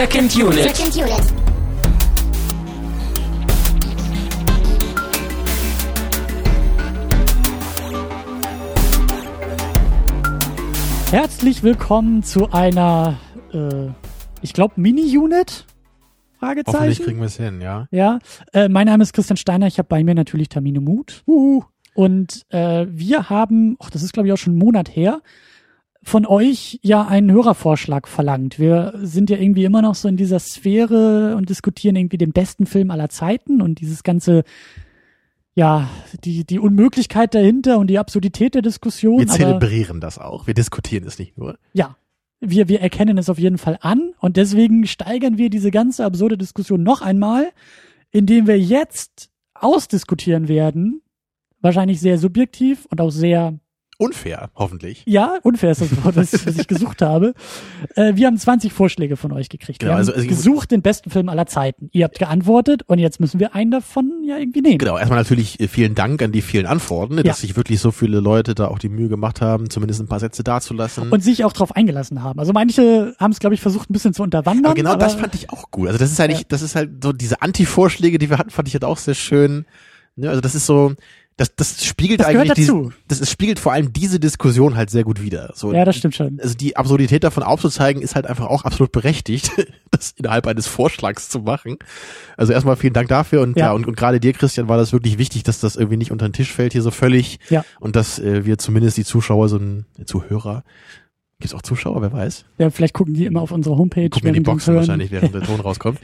Second Unit. Second Unit. Herzlich willkommen zu einer, äh, ich glaube, Mini-Unit? Hoffentlich Fragezeichen. kriegen wir es hin, ja. Ja, äh, mein Name ist Christian Steiner. Ich habe bei mir natürlich Termine Mut. Uhu. Und äh, wir haben, ach, das ist glaube ich auch schon einen Monat her, von euch ja einen Hörervorschlag verlangt. Wir sind ja irgendwie immer noch so in dieser Sphäre und diskutieren irgendwie den besten Film aller Zeiten und dieses ganze, ja, die, die Unmöglichkeit dahinter und die Absurdität der Diskussion. Wir aber- zelebrieren das auch. Wir diskutieren es nicht nur. ja, wir, wir erkennen es auf jeden Fall an und deswegen steigern wir diese ganze absurde Diskussion noch einmal, indem wir jetzt ausdiskutieren werden, wahrscheinlich sehr subjektiv und auch sehr, Unfair, hoffentlich. ja, unfair ist das Wort, das, was ich gesucht habe. Äh, wir haben 20 Vorschläge von euch gekriegt. Genau, wir haben also- also gesucht den besten Film aller Zeiten. Ihr habt geantwortet und jetzt müssen wir einen davon ja irgendwie nehmen. Genau, erstmal natürlich äh, vielen Dank an die vielen Antworten, Ja. dass sich wirklich so viele Leute da auch die Mühe gemacht haben, zumindest ein paar Sätze dazulassen. Und sich auch drauf eingelassen haben. Also manche haben es, glaube ich, versucht, ein bisschen zu unterwandern. aber genau das aber- fand ich auch gut. Also das ist eigentlich, das ist halt so diese Anti-Vorschläge, die wir hatten, fand ich halt auch sehr schön. Ne, also das ist so, das, das spiegelt Das eigentlich dazu. Die, das ist, spiegelt vor allem diese Diskussion halt sehr gut wider. So, Ja, das stimmt schon. also die Absurdität davon aufzuzeigen, ist halt einfach auch absolut berechtigt, das innerhalb eines Vorschlags zu machen. Also erstmal vielen Dank dafür und Ja. ja, und, und gerade dir, Christian, war das wirklich wichtig, dass das irgendwie nicht unter den Tisch fällt hier so völlig Ja. und dass äh, wir zumindest die Zuschauer, so ein äh, Zuhörer, gibt's auch Zuschauer, wer weiß, Ja, vielleicht gucken die immer auf unsere Homepage. gucken in die Boxen wahrscheinlich, während der Ton rauskommt.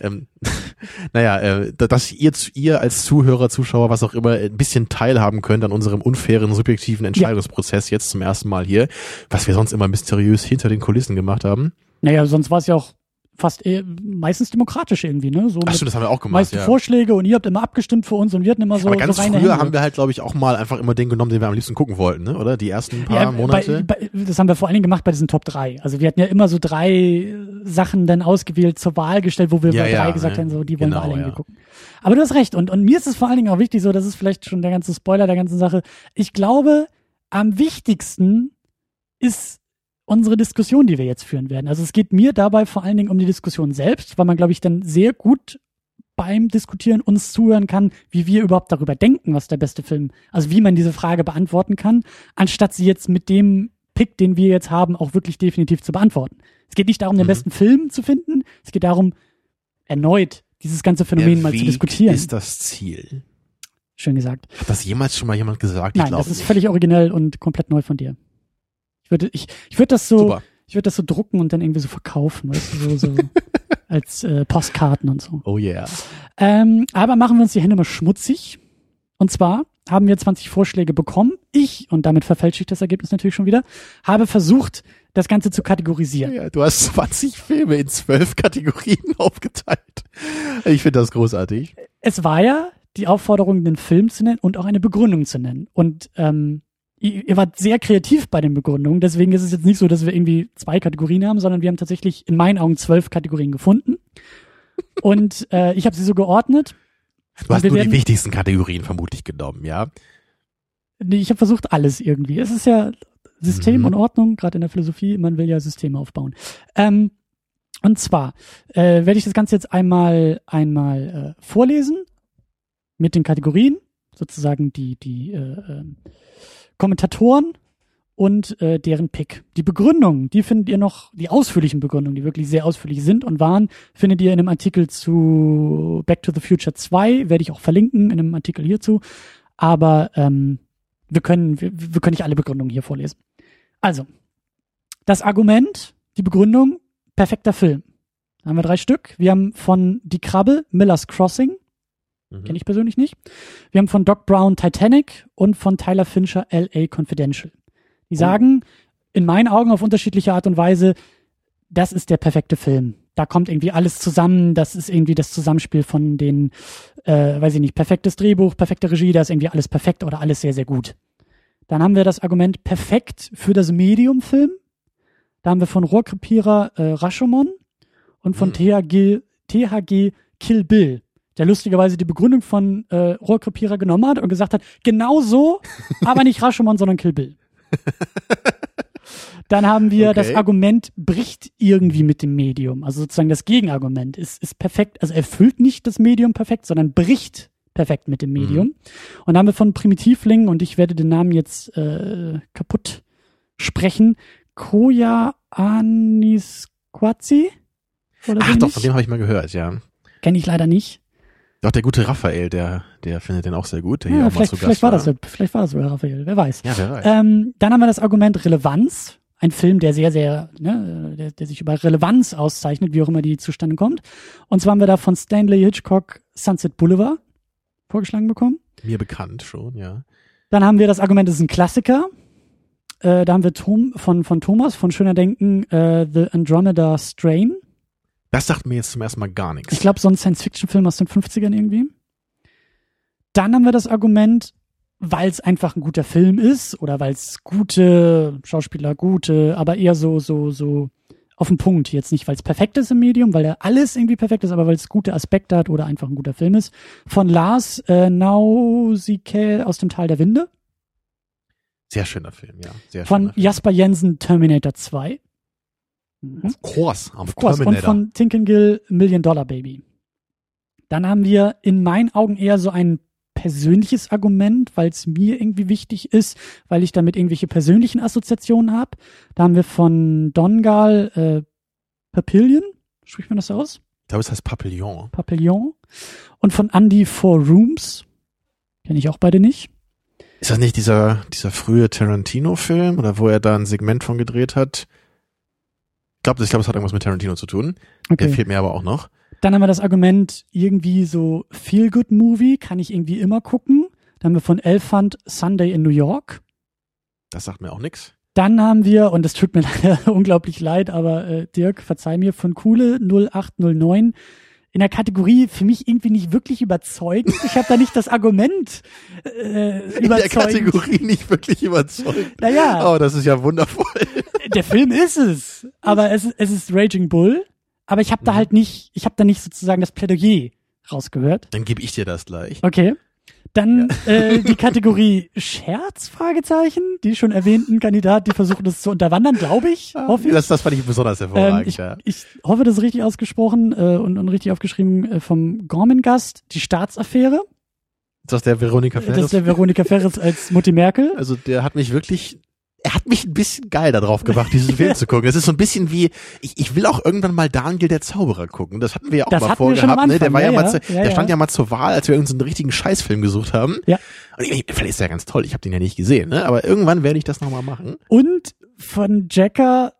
ähm, naja, äh, da- dass ihr, ihr als Zuhörer, Zuschauer, was auch immer, ein bisschen teilhaben könnt an unserem unfairen, subjektiven Entscheidungsprozess jetzt zum ersten Mal hier, was wir sonst immer mysteriös hinter den Kulissen gemacht haben. Naja, sonst war es ja auch fast eh, meistens demokratisch irgendwie, ne? So Ach stimmt, das haben wir auch gemacht, meisten ja. Vorschläge und ihr habt immer abgestimmt für uns und wir hatten immer so, Aber ganz so reine früher Hände. haben wir halt, glaube ich, auch mal einfach immer den genommen, den wir am liebsten gucken wollten, ne? oder? Die ersten paar ja, Monate. Bei, bei, das haben wir vor allen Dingen gemacht bei diesen Top 3. Also wir hatten ja immer so drei äh, Sachen dann ausgewählt, zur Wahl gestellt, wo wir Ja, bei ja, drei gesagt ne? haben, so die wollen wir Genau, alle irgendwie ja. gucken. Aber du hast recht und, und mir ist es vor allen Dingen auch wichtig, so das ist vielleicht schon der ganze Spoiler der ganzen Sache. Ich glaube, am wichtigsten ist unsere Diskussion, die wir jetzt führen werden. Also es geht mir dabei vor allen Dingen um die Diskussion selbst, weil man, glaube ich, dann sehr gut beim Diskutieren uns zuhören kann, wie wir überhaupt darüber denken, was der beste Film, also wie man diese Frage beantworten kann, anstatt sie jetzt mit dem Pick, den wir jetzt haben, auch wirklich definitiv zu beantworten. Es geht nicht darum, den Mhm. besten Film zu finden, es geht darum, erneut dieses ganze Phänomen Der mal zu Weg diskutieren. ist das Ziel. Schön gesagt. Hat das jemals schon mal jemand gesagt? Nein, das ist völlig originell und komplett neu von dir. Ich würde, ich, ich würde das so, Super. ich würde das so drucken und dann irgendwie so verkaufen, weißt du, so, so als äh, Postkarten und so. Oh yeah. Ähm, aber machen wir uns die Hände mal schmutzig. Und zwar haben wir 20 Vorschläge bekommen. Ich, und damit verfälsche ich das Ergebnis natürlich schon wieder, habe versucht, das Ganze zu kategorisieren. Ja, du hast 20 Filme in zwölf Kategorien aufgeteilt. Ich finde das großartig. Es war ja die Aufforderung, den Film zu nennen und auch eine Begründung zu nennen. Und ähm, ihr, wart sehr kreativ bei den Begründungen. Deswegen ist es jetzt nicht so, dass wir irgendwie zwei Kategorien haben, sondern wir haben tatsächlich in meinen Augen zwölf Kategorien gefunden. Und äh, ich habe sie so geordnet. Du hast nur werden- die wichtigsten Kategorien vermutlich genommen, ja? Nee, ich habe versucht, alles irgendwie. Es ist ja System Mhm. und Ordnung, gerade in der Philosophie, man will ja Systeme aufbauen. Ähm, und zwar äh, werde ich das Ganze jetzt einmal einmal äh, vorlesen mit den Kategorien, sozusagen die die äh, ähm, Kommentatoren und äh, deren Pick. Die Begründung, die findet ihr noch, die ausführlichen Begründungen, die wirklich sehr ausführlich sind und waren, findet ihr in einem Artikel zu Back to the Future 2, werde ich auch verlinken in einem Artikel hierzu. Aber ähm, wir können, wir, wir können nicht alle Begründungen hier vorlesen. Also, das Argument, die Begründung, perfekter Film. Da haben wir drei Stück. Wir haben von Die Krabbe, Miller's Crossing, Mhm. kenne ich persönlich nicht. Wir haben von Doc Brown Titanic und von Tyler Fincher LA Confidential. Die sagen in meinen Augen auf unterschiedliche Art und Weise, das ist der perfekte Film. Da kommt irgendwie alles zusammen, das ist irgendwie das Zusammenspiel von den, äh, weiß ich nicht, perfektes Drehbuch, perfekte Regie, da ist irgendwie alles perfekt oder alles sehr, sehr gut. Dann haben wir das Argument perfekt für das Medium-Film. Da haben wir von Rohrkrepierer äh, Rashomon und von Hm. THG, THG Kill Bill, der lustigerweise die Begründung von äh, Rohrkrepierer genommen hat und gesagt hat, genau so, aber nicht Rashomon, sondern Kill Bill. Dann haben wir Okay. das Argument bricht irgendwie mit dem Medium. Also sozusagen das Gegenargument ist, ist perfekt, also erfüllt nicht das Medium perfekt, sondern bricht perfekt mit dem Medium. Mhm. Und dann haben wir von Primitivlingen, und ich werde den Namen jetzt äh, kaputt sprechen, Koya Anisquazi? Ach doch, von dem habe ich mal gehört, ja. Kenne ich leider nicht. Doch, der gute Raphael, der, der findet den auch sehr gut. Der hier Ja, auch mal vielleicht, zu Gast vielleicht war das, ja- vielleicht war das sogar Raphael, wer weiß. Ja, wer weiß. Ähm, dann haben wir das Argument Relevanz. Ein Film, der sehr, sehr, ne, der, der sich über Relevanz auszeichnet, wie auch immer die zustande kommt. Und zwar haben wir da von Stanley Hitchcock Sunset Boulevard vorgeschlagen bekommen. Mir bekannt schon, ja. Dann haben wir das Argument, es ist ein Klassiker. Äh, da haben wir Tom, von, von Thomas von Schöner Denken äh, The Andromeda Strain. Das sagt mir jetzt zum ersten Mal gar nichts. Ich glaube, so ein Science-Fiction-Film aus den 50ern irgendwie. Dann haben wir das Argument, weil es einfach ein guter Film ist oder weil es gute Schauspieler, gute, aber eher so, so, so auf den Punkt. Jetzt nicht, weil es perfekt ist im Medium, weil er alles irgendwie perfekt ist, aber weil es gute Aspekte hat oder einfach ein guter Film ist. Von Lars äh, Nausicaa aus dem Tal der Winde. Sehr schöner Film, ja. Sehr Von Film. Jasper Jensen Terminator 2. Mhm. Of course, Of course. Und Terminator. von Tinkengill Million Dollar Baby. Dann haben wir in meinen Augen eher so ein persönliches Argument, weil es mir irgendwie wichtig ist, weil ich damit irgendwelche persönlichen Assoziationen habe. Da haben wir von Dongal äh, Papillion, spricht man das aus? ich glaube, es heißt Papillon. Papillon. Und von Andy Four Rooms. Kenne ich auch beide nicht. Ist das nicht dieser, dieser frühe Tarantino-Film oder wo er da ein Segment von gedreht hat? Ich glaube, ich glaube, es hat irgendwas mit Tarantino zu tun. Der Okay. fehlt mir aber auch noch. Dann haben wir das Argument, irgendwie so Feel-Good-Movie, kann ich irgendwie immer gucken. Dann haben wir von Elfant Sunday in New York. Das sagt mir auch nichts. Dann haben wir, und es tut mir leider unglaublich leid, aber äh, Dirk, verzeih mir, von Kuhle 0809 in der Kategorie für mich irgendwie nicht wirklich überzeugend. Ich habe da nicht das Argument äh, In der überzeugend. Kategorie nicht wirklich überzeugt. Naja, Oh, das ist ja wundervoll. Der Film ist es, aber es, es ist Raging Bull. Aber ich habe da Mhm. halt nicht, ich habe da nicht sozusagen das Plädoyer rausgehört. Dann gebe ich dir das gleich. Okay. Dann äh, die Kategorie Scherz, Fragezeichen. Die schon erwähnten Kandidaten, die versuchen das zu unterwandern, glaube ich, hoffe ich. Das, das fand ich besonders Ähm, hervorragend, ich, ja. ich hoffe, das ist richtig ausgesprochen äh, und, und richtig aufgeschrieben äh, vom Gormengast, die Staatsaffäre. Das ist der Veronika Das ist Ferris. der Veronika Ferris als Mutti Merkel. Also der hat mich wirklich, er hat mich ein bisschen geil darauf gemacht, diesen Film zu gucken. Das ist so ein bisschen wie, ich, ich will auch irgendwann mal Daniel der Zauberer gucken. Das hatten wir ja auch Das mal vorgehabt. Ne? Der war ja, ja, mal, zu, Ja, der stand ja. mal zur Wahl, als wir irgendeinen richtigen Scheißfilm gesucht haben. Ja. Und ich, vielleicht ist der ganz toll. Ich habe den ja nicht gesehen, ne? Aber irgendwann werde ich das nochmal machen. Und von Jacker,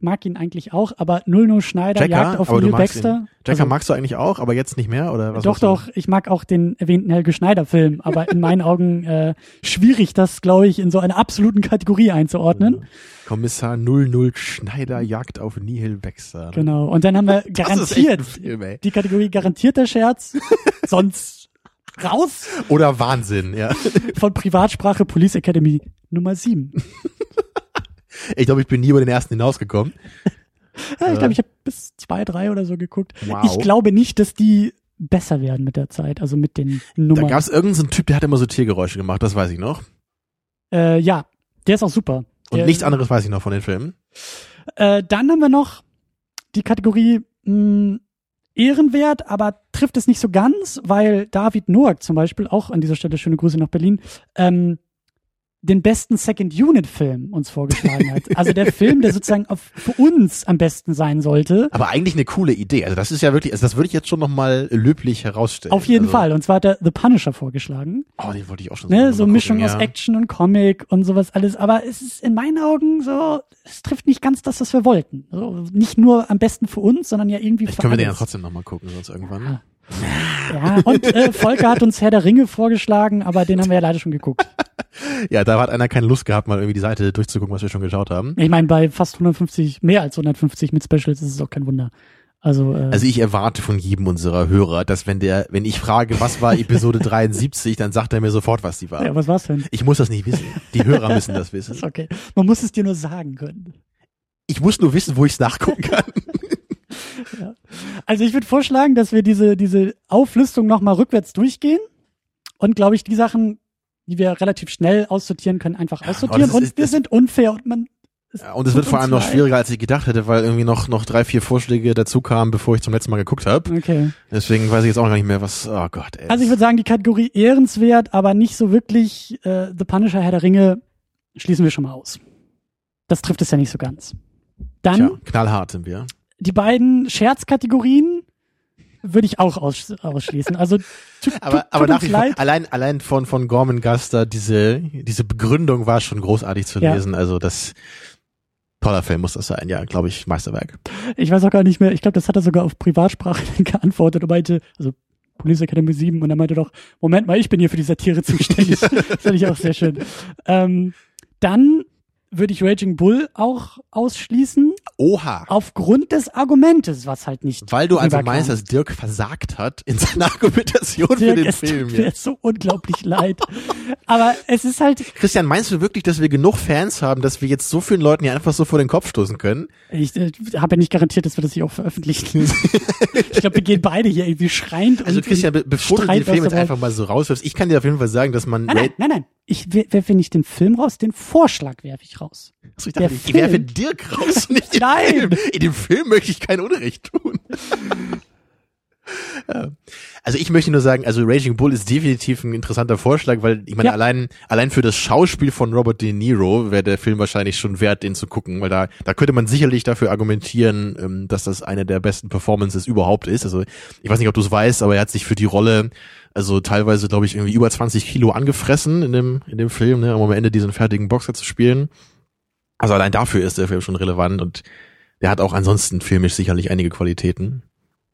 mag ihn eigentlich auch, aber 00 Schneider Jacker, Jagd auf Neil Baxter. ihn. Jacker Also, magst du eigentlich auch, aber jetzt nicht mehr oder was? doch, doch, ich mag auch den erwähnten Helge Schneider Film, aber in meinen Augen äh, schwierig, das, glaube ich, in so einer absoluten Kategorie einzuordnen. Kommissar 00 Schneider Jagd auf Nihil Baxter. Genau. Und dann haben wir Das garantiert Film, die Kategorie garantierter Scherz, sonst raus Oder Wahnsinn, ja. von Privatsprache Police Academy Nummer 7. Ich glaube, ich bin nie über den ersten hinausgekommen. Ja, ich glaube, ich habe bis zwei, drei oder so geguckt. Wow. Ich glaube nicht, dass die besser werden mit der Zeit, also mit den Da Nummern. gab es irgendeinen so Typ, der hat immer so Tiergeräusche gemacht, das weiß ich noch. äh, ja, der ist auch super. Und der, nichts anderes weiß ich noch von den Filmen. Äh, dann haben wir noch die Kategorie mh, ehrenwert, aber trifft es nicht so ganz, weil David Noack zum Beispiel, auch an dieser Stelle schöne Grüße nach Berlin, ähm, den besten Second-Unit-Film uns vorgeschlagen hat. Also der Film, der sozusagen auf, für uns am besten sein sollte. Aber eigentlich eine coole Idee. Also das ist ja wirklich, also das würde ich jetzt schon nochmal löblich herausstellen. Auf jeden also, Fall. Und zwar hat er The Punisher vorgeschlagen. Oh, den wollte ich auch schon Ne, mal so gucken, Mischung aus ja. Action und Comic und sowas alles. Aber es ist in meinen Augen so, es trifft nicht ganz das, was wir wollten. So, nicht nur am besten für uns, sondern ja irgendwie Vielleicht für können wir den ja trotzdem nochmal gucken, sonst irgendwann. Ja. Ja, und äh, Volker hat uns Herr der Ringe vorgeschlagen, aber den haben wir ja leider schon geguckt. Ja, da hat einer keine Lust gehabt, mal irgendwie die Seite durchzugucken, was wir schon geschaut haben. Ich meine, bei fast 150, mehr als 150 mit Specials ist es auch kein Wunder. Also, äh, Also ich erwarte von jedem unserer Hörer, dass wenn der, wenn ich frage, was war Episode 73, dann sagt er mir sofort, was die war. ja, was war's denn? Ich muss das nicht wissen. Die Hörer müssen das wissen. Ist okay. Man muss es dir nur sagen können. Ich muss nur wissen, wo ich es nachgucken kann. Also ich würde vorschlagen, dass wir diese, diese Auflistung nochmal rückwärts durchgehen und glaube ich, die Sachen, die wir relativ schnell aussortieren können, einfach Ja, aussortieren. Und ist- wir sind unfair und man Ja, und es wird vor allem noch schwieriger, als ich gedacht hätte, weil irgendwie noch noch drei, vier Vorschläge dazu kamen, bevor ich zum letzten Mal geguckt habe. Okay. Deswegen weiß ich jetzt auch gar nicht mehr, was. Oh Gott. Ey. Also ich würde sagen, die Kategorie ehrenswert, aber nicht so wirklich äh, The Punisher, Herr der Ringe, schließen wir schon mal aus. Das trifft es ja nicht so ganz. Dann Tja, knallhart sind wir. die beiden Scherzkategorien würde ich auch aus, ausschließen. Also tut, Aber, tut, aber nach vor, leid. allein, allein von, von Gorman Gaster, diese, diese Begründung war schon großartig zu Ja. lesen. Also das, toller Film muss das sein. Ja, glaube ich, Meisterwerk. Ich weiß auch gar nicht mehr, ich glaube, das hat er sogar auf Privatsprache geantwortet und meinte, also Police Academy 7 und er meinte doch, Moment mal, ich bin hier für die Satire zuständig. das fand ich auch sehr schön. Ähm, dann würde ich Raging Bull auch ausschließen, Oha. aufgrund des Argumentes, was halt nicht Weil du also meinst, dass Dirk versagt hat in seiner Argumentation für Dirk, den es Film. tut mir so unglaublich leid. Aber es ist halt, Christian, meinst du wirklich, dass wir genug Fans haben, dass wir jetzt so vielen Leuten hier einfach so vor den Kopf stoßen können? ich äh, habe ja nicht garantiert, dass wir das hier auch veröffentlichen. ich glaube, wir gehen beide hier irgendwie schreiend. Also Christian, be bevor du den Film jetzt der einfach mal so rauswirfst, ich kann dir auf jeden Fall sagen, dass man Nein, nein, nein, nein. Ich wer- werfe nicht den Film raus, den Vorschlag werfe ich raus. Achso, ich der dachte, ich Film- werfe Dirk raus und nicht Nein. Film. In dem Film möchte ich kein Unrecht tun. Also ich möchte nur sagen, also Raging Bull ist definitiv ein interessanter Vorschlag, weil ich meine, Ja. allein, allein für das Schauspiel von Robert De Niro wäre der Film wahrscheinlich schon wert, den zu gucken, weil da, da könnte man sicherlich dafür argumentieren, ähm, dass das eine der besten Performances überhaupt ist. Also ich weiß nicht, ob du es weißt, aber er hat sich für die Rolle also teilweise, glaube ich, irgendwie über 20 Kilo angefressen in dem, in dem Film, ne, um am Ende diesen fertigen Boxer zu spielen. Also allein dafür ist der Film schon relevant und der hat auch ansonsten filmisch sicherlich einige Qualitäten.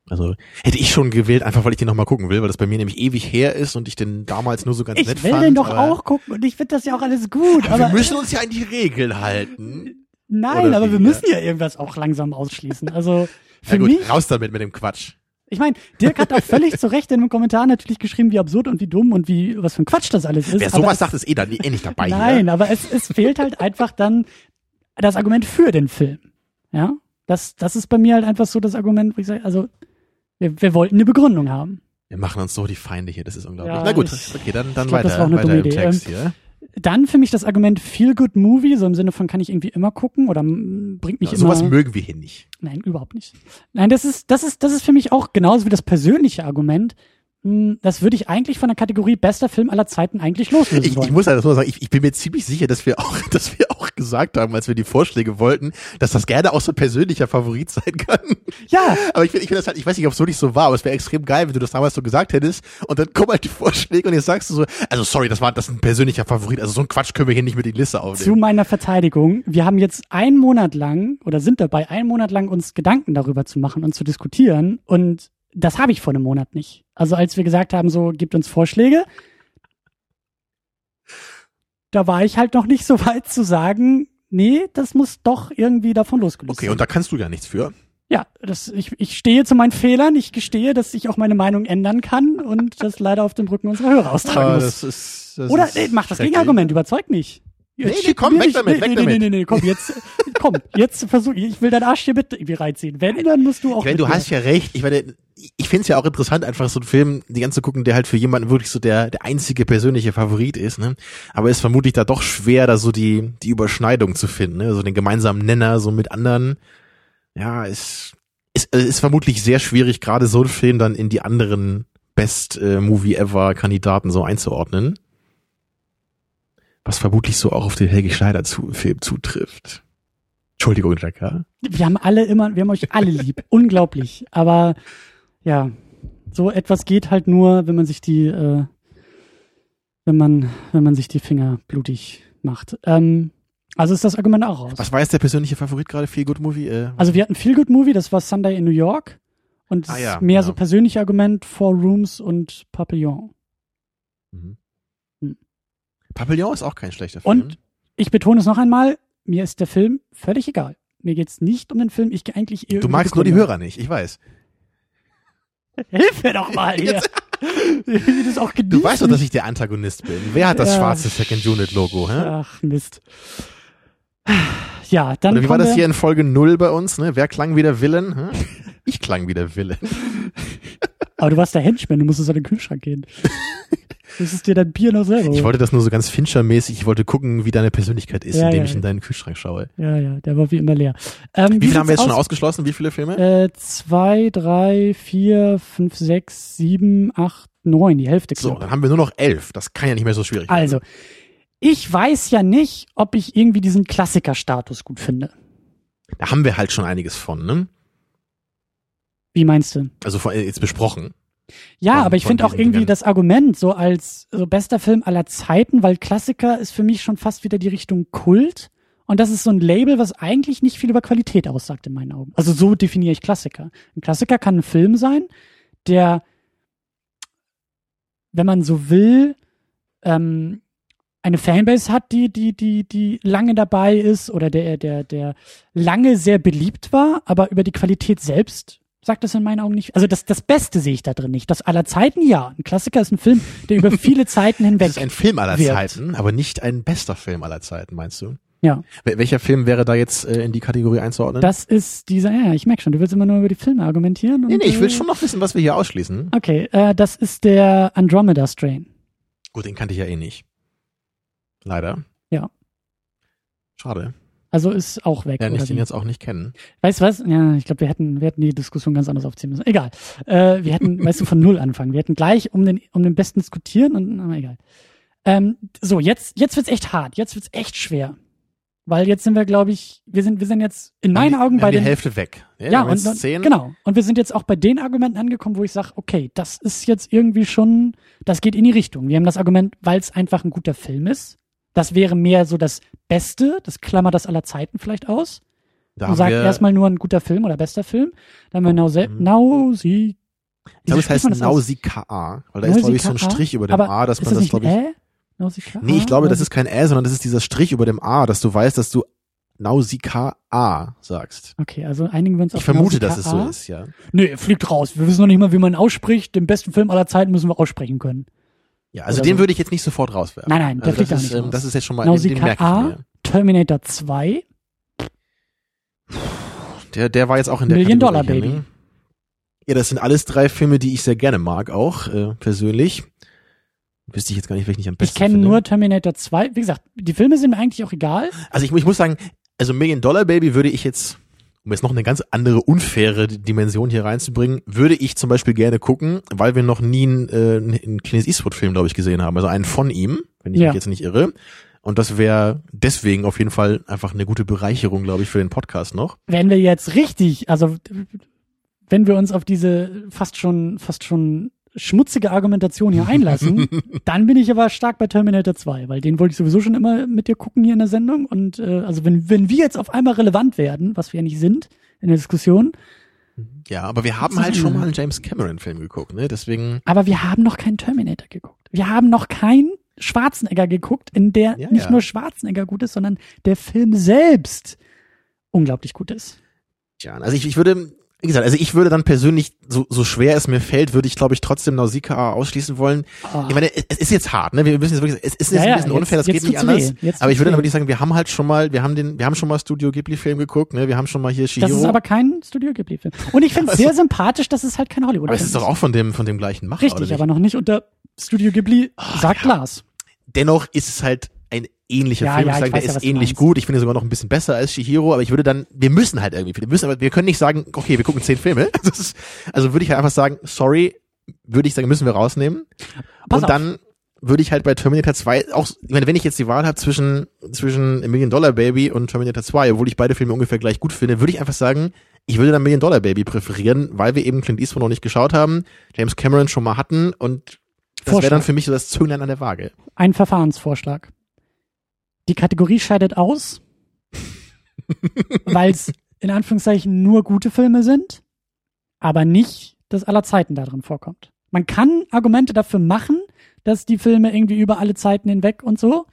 Also hätte ich schon gewählt, einfach weil ich den nochmal gucken will, weil das bei mir nämlich ewig her ist und ich den damals nur so ganz Ich nett will fand. den doch auch gucken und ich finde das ja auch alles gut. aber Aber, wir müssen uns ja an die Regeln halten. nein, oder aber wie, wir ja. müssen ja irgendwas auch langsam ausschließen. Also für Na gut, mich, raus damit mit dem Quatsch. ich meine, Dirk hat auch völlig zu Recht in einem Kommentar natürlich geschrieben, wie absurd und wie dumm und wie was für ein Quatsch das alles ist. Wer sowas sagt, ist eh dann eh nicht dabei. Nein, Hier. aber es, es fehlt halt einfach dann das Argument für den Film. Ja, das, das ist bei mir halt einfach so das Argument, wo ich sage, also wir, wir wollten eine Begründung haben. Wir machen uns so die Feinde hier, das ist unglaublich. Ja, Na gut, ich- okay, dann, dann glaub, das weiter, war auch eine dumme im Idee. Text hier. Dann für mich das Argument Feel Good Movie, so im Sinne von kann ich irgendwie immer gucken oder bringt mich Ja, immer. sowas mögen wir hier nicht. Nein, überhaupt nicht. Nein, das ist, das ist, das ist für mich auch genauso wie das persönliche Argument. Hm, Das würde ich eigentlich von der Kategorie bester Film aller Zeiten eigentlich loslösen Ich, wollen. ich muss also sagen, ich, ich bin mir ziemlich sicher, dass wir auch, dass wir auch gesagt haben, als wir die Vorschläge wollten, dass das gerne auch so ein persönlicher Favorit sein kann. ja, Aber ich finde, ich finde das halt, ich weiß nicht, ob es so nicht so war, aber es wäre extrem geil, wenn du das damals so gesagt hättest und dann kommen halt die Vorschläge und jetzt sagst du so, also sorry, das war das ist ein persönlicher Favorit, also so ein Quatsch können wir hier nicht mit in die Liste zu aufnehmen. meiner Verteidigung. Wir haben jetzt einen Monat lang oder sind dabei, einen Monat lang uns Gedanken darüber zu machen und zu diskutieren und das habe ich vor einem Monat nicht. Also als wir gesagt haben, so gibt uns Vorschläge, da war ich halt noch nicht so weit zu sagen, nee, das muss doch irgendwie davon losgelöst Okay, sein. und da kannst du ja nichts für. Ja, das, ich, ich stehe zu meinen Fehlern. Ich gestehe, dass ich auch meine Meinung ändern kann und das leider auf dem Rücken unserer Hörer austragen Ah, muss. das ist, das Oder ist nee, mach das. Gegenargument, überzeug mich. Nee, Jetzt nee, schick komm, weg nicht- damit, nee, weg nee, damit. Nee, nee, nee, komm, jetzt, komm, jetzt versuch, ich will dein Arsch hier bitte irgendwie reinziehen. Wenn, dann musst du auch. Mit du hast ja recht. Ich meine, ich finde es ja auch interessant, einfach so einen Film die ganze gucken, der halt für jemanden wirklich so der, der einzige persönliche Favorit ist. Ne? Aber es ist vermutlich da doch schwer, da so die, die Überschneidung zu finden. Ne? So den gemeinsamen Nenner so mit anderen. Ja, ist, ist, äh, ist vermutlich sehr schwierig, gerade so einen Film dann in die anderen Best äh, Movie Ever Kandidaten so einzuordnen. Was vermutlich so auch auf den Helge Schneider zu, Film zutrifft. Entschuldigung, Jack, ja? Wir haben alle immer, wir haben euch alle lieb. Unglaublich. Aber ja, so etwas geht halt nur, wenn man sich die, äh, wenn man, wenn man sich die Finger blutig macht. Ähm, also ist das Argument auch raus. Was war jetzt der persönliche Favorit gerade? Feel Good Movie? Äh, Also wir hatten Feel Good Movie, das war Sunday in New York. Und Ah ja, ist mehr genau. so persönliche Argument, Four Rooms und Papillon. Mhm. Hm. Papillon ist auch kein schlechter Film. Und ich betone es noch einmal, mir ist der Film völlig egal. Mir geht's nicht um den Film, ich gehe eigentlich eher du magst nur die. Hörer nicht, ich weiß. Hilf mir doch mal hier. Wie das auch Du weißt doch, dass ich der Antagonist bin. Wer hat das Ja. schwarze Second Unit Logo? Hä? Ach, Mist. Ja, dann Oder wie war das hier in Folge 0 bei uns? Ne? Wer klang wieder Villain? Hä? Ich klang wieder Villain. Aber du warst der Henchman, du musstest an den Kühlschrank gehen. Das ist dir dein Bier noch selber. Ich wollte das nur so ganz Fincher-mäßig, ich wollte gucken, wie deine Persönlichkeit ist, Ja, indem ja. ich in deinen Kühlschrank schaue. ja, ja, der war wie immer leer. Ähm, Wie viele haben wir jetzt sieht's schon aus? ausgeschlossen? Wie viele Filme? Äh, zwei, drei, vier, fünf, sechs, sieben, acht, neun, die Hälfte so, knapp. dann haben wir nur noch elf. Das kann ja nicht mehr so schwierig werden. Also, ich weiß ja nicht, ob ich irgendwie diesen Klassikerstatus gut finde. Da haben wir halt schon einiges von, ne? Wie meinst du? Also von, jetzt besprochen. Ja, Von- aber ich finde auch irgendwie das Argument so als so bester Film aller Zeiten, weil Klassiker ist für mich schon fast wieder die Richtung Kult. Und das ist so ein Label, was eigentlich nicht viel über Qualität aussagt in meinen Augen. Also so definiere ich Klassiker. Ein Klassiker kann ein Film sein, der, wenn man so will, ähm, eine Fanbase hat, die, die, die, die lange dabei ist oder der, der, der lange sehr beliebt war, aber über die Qualität selbst sagt das in meinen Augen nicht. Also das, das Beste sehe ich da drin nicht. Das aller Zeiten, ja. Ein Klassiker ist ein Film, der über viele Zeiten hinweg. Das ist ein Film aller wirkt. Zeiten, aber nicht ein bester Film aller Zeiten, meinst du? ja. Wel- Welcher Film wäre da jetzt äh, in die Kategorie einzuordnen? Das ist dieser, ja, ich merke schon, du willst immer nur über die Filme argumentieren. Und, nee, nee, ich will äh, schon noch wissen, was wir hier ausschließen. Okay, äh, das ist der Andromeda Strain. Gut, den kannte ich ja eh nicht. Leider. Ja. Schade. Also ist auch weg. Oder ich den wie? jetzt auch nicht kennen. Weißt du was? Ja, ich glaube, wir hätten, wir hätten die Diskussion ganz anders aufziehen müssen. Egal. Äh, wir hätten, weißt du, von null anfangen. Wir hätten gleich um den, um den Besten diskutieren und, aber egal. Ähm, so, jetzt, jetzt wird's echt hart. Jetzt wird's echt schwer. Weil jetzt sind wir, glaube ich, wir sind, wir sind jetzt in meinen Augen die, wir bei den, Hälfte weg. Ja, ja, und zehn. genau. Und wir sind jetzt auch bei den Argumenten angekommen, wo ich sage, okay, das ist jetzt irgendwie schon, das geht in die Richtung. Wir haben das Argument, weil es einfach ein guter Film ist. Das wäre mehr so das Beste, das klammert das aller Zeiten vielleicht aus. Da und sagt erstmal nur ein guter Film oder bester Film. Dann haben wir Mhm. Nausi. ich glaube, es heißt. Nausicaa, weil da ist, glaube ich, so ein? Strich über dem Aber A, dass man das das, glaube ich. Ä? Nausicaa? Nee, ich glaube, das ist kein Ä, sondern das ist dieser Strich über dem A, dass du weißt, dass du Nausicaa sagst. Okay, also einigen wir uns auf Ich vermute, dass es so ist, ja. Nee, fliegt raus. Wir wissen noch nicht mal, wie man ausspricht. Den besten Film aller Zeiten müssen wir aussprechen können. Ja, also Oder den so. würde ich jetzt nicht sofort rauswerfen. Nein, nein, der also fliegt ist, nicht ähm, raus. Das ist jetzt schon mal, den, den Nausicaa, mir. Terminator 2, Der, der war jetzt auch in der Million Kategorie Dollar Baby. Ne? Ja, das sind alles drei Filme, die ich sehr gerne mag, auch äh, persönlich. Wüsste ich jetzt gar nicht, welchen ich am besten Ich kenne nur Terminator 2. Wie gesagt, die Filme sind mir eigentlich auch egal. Also ich, ich muss sagen, also Million Dollar Baby würde ich jetzt, um jetzt noch eine ganz andere unfaire Dimension hier reinzubringen, würde ich zum Beispiel gerne gucken, weil wir noch nie einen, äh, einen Clint Eastwood Film, glaube ich, gesehen haben. Also einen von ihm, wenn ich Ja. mich jetzt nicht irre. Und das wäre deswegen auf jeden Fall einfach eine gute Bereicherung, glaube ich, für den Podcast noch. Wenn wir jetzt richtig, also wenn wir uns auf diese fast schon, fast schon schmutzige Argumentation hier einlassen, dann bin ich aber stark bei Terminator 2, weil den wollte ich sowieso schon immer mit dir gucken hier in der Sendung. Und äh, also wenn, wenn wir jetzt auf einmal relevant werden, was wir ja nicht sind in der Diskussion, Ja, aber wir haben halt schon mal einen James Cameron Film geguckt, ne? Deswegen, aber wir haben noch keinen Terminator geguckt. Wir haben noch keinen Schwarzenegger geguckt, in der Ja, nicht ja. nur Schwarzenegger gut ist, sondern der Film selbst unglaublich gut ist. tja, also ich, ich würde, wie gesagt, also ich würde dann persönlich, so, so schwer es mir fällt, würde ich, glaube ich, trotzdem Nausicaa ausschließen wollen. Oh. Ich meine, es, ist jetzt hart, ne? Wir müssen jetzt wirklich, es ist jetzt Ja, ein ja, bisschen jetzt- unfair, das geht nicht anders. Aber ich würde dann wirklich sagen, wir haben halt schon mal, wir haben den, wir haben schon mal Studio Ghibli-Film geguckt, ne? Wir haben schon mal hier Shihiro. Das ist aber kein Studio Ghibli-Film. Und ich finde es Also- sehr sympathisch, dass es halt kein Hollywood-Film aber es ist doch auch von dem, von dem gleichen Macher, Richtig, aber noch nicht unter Studio Ghibli, sagt Lars. Dennoch ist es halt ähnlicher Ja, Film. ja, ich ich sage, weiß der ist ähnlich gut. Ich finde sogar noch ein bisschen besser als Shihiro, aber ich würde dann, wir müssen halt irgendwie, wir müssen, aber wir können nicht sagen, okay, wir gucken zehn Filme. Ist, also würde ich halt einfach sagen, sorry, würde ich sagen, müssen wir rausnehmen. Pass und auf. dann würde ich halt bei Terminator 2 auch, ich meine, wenn ich jetzt die Wahl habe zwischen, zwischen Million Dollar Baby und Terminator 2, obwohl ich beide Filme ungefähr gleich gut finde, würde ich einfach sagen, ich würde dann Million Dollar Baby präferieren, weil wir eben Clint Eastwood noch nicht geschaut haben, James Cameron schon mal hatten und das wäre dann für mich so das Zünglein an der Waage. Ein Verfahrensvorschlag. Die Kategorie scheidet aus, weil es in Anführungszeichen nur gute Filme sind, aber nicht das aller Zeiten darin vorkommt. Man kann Argumente dafür machen, dass die Filme irgendwie über alle Zeiten hinweg und so.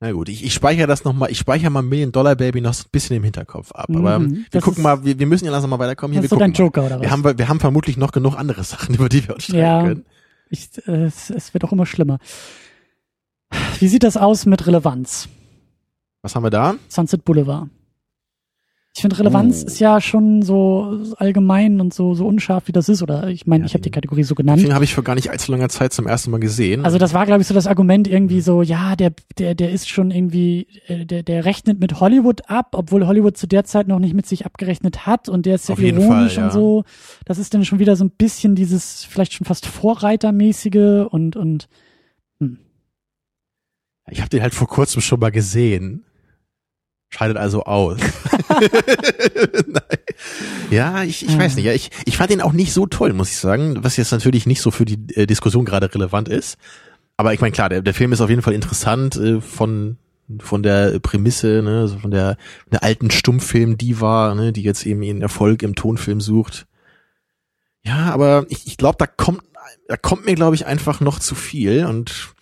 Na gut, ich, ich speichere das nochmal, ich speichere mal Million Dollar Baby noch so ein bisschen im Hinterkopf ab. Aber Mhm, wir gucken ist- mal, wir, wir müssen ja langsam mal weiterkommen. Hier, Das ist wir so dein gucken mal. Joker oder was? Wir haben, wir haben vermutlich noch genug andere Sachen, über die wir uns streiten Ja. können. Ich, äh, es, es wird auch immer schlimmer. Wie sieht das aus mit Relevanz? Was haben wir da? Sunset Boulevard. Ich finde, Relevanz Oh. ist ja schon so allgemein und so, so unscharf, wie das ist. Oder ich meine, Ja, ich habe die Kategorie so genannt. Den habe ich vor gar nicht allzu langer Zeit zum ersten Mal gesehen. Also das war, glaube ich, so das Argument irgendwie so, ja, der, der, der ist schon irgendwie, äh, der, der rechnet mit Hollywood ab, obwohl Hollywood zu der Zeit noch nicht mit sich abgerechnet hat und der ist ja Auf ironisch Fall, ja. und so. Das ist dann schon wieder so ein bisschen dieses vielleicht schon fast Vorreitermäßige und, und ich habe den halt vor kurzem schon mal gesehen. Scheidet also aus. Ja, ich, ich weiß nicht. Ja, ich, ich fand den auch nicht so toll, muss ich sagen. Was jetzt natürlich nicht so für die äh, Diskussion gerade relevant ist. Aber ich meine, klar, der, der Film ist auf jeden Fall interessant äh, von von der Prämisse, ne, also von der, der alten Stummfilm-Diva, ne, die jetzt eben ihren Erfolg im Tonfilm sucht. Ja, aber ich, ich glaube, da kommt, da kommt mir, glaube ich, einfach noch zu viel und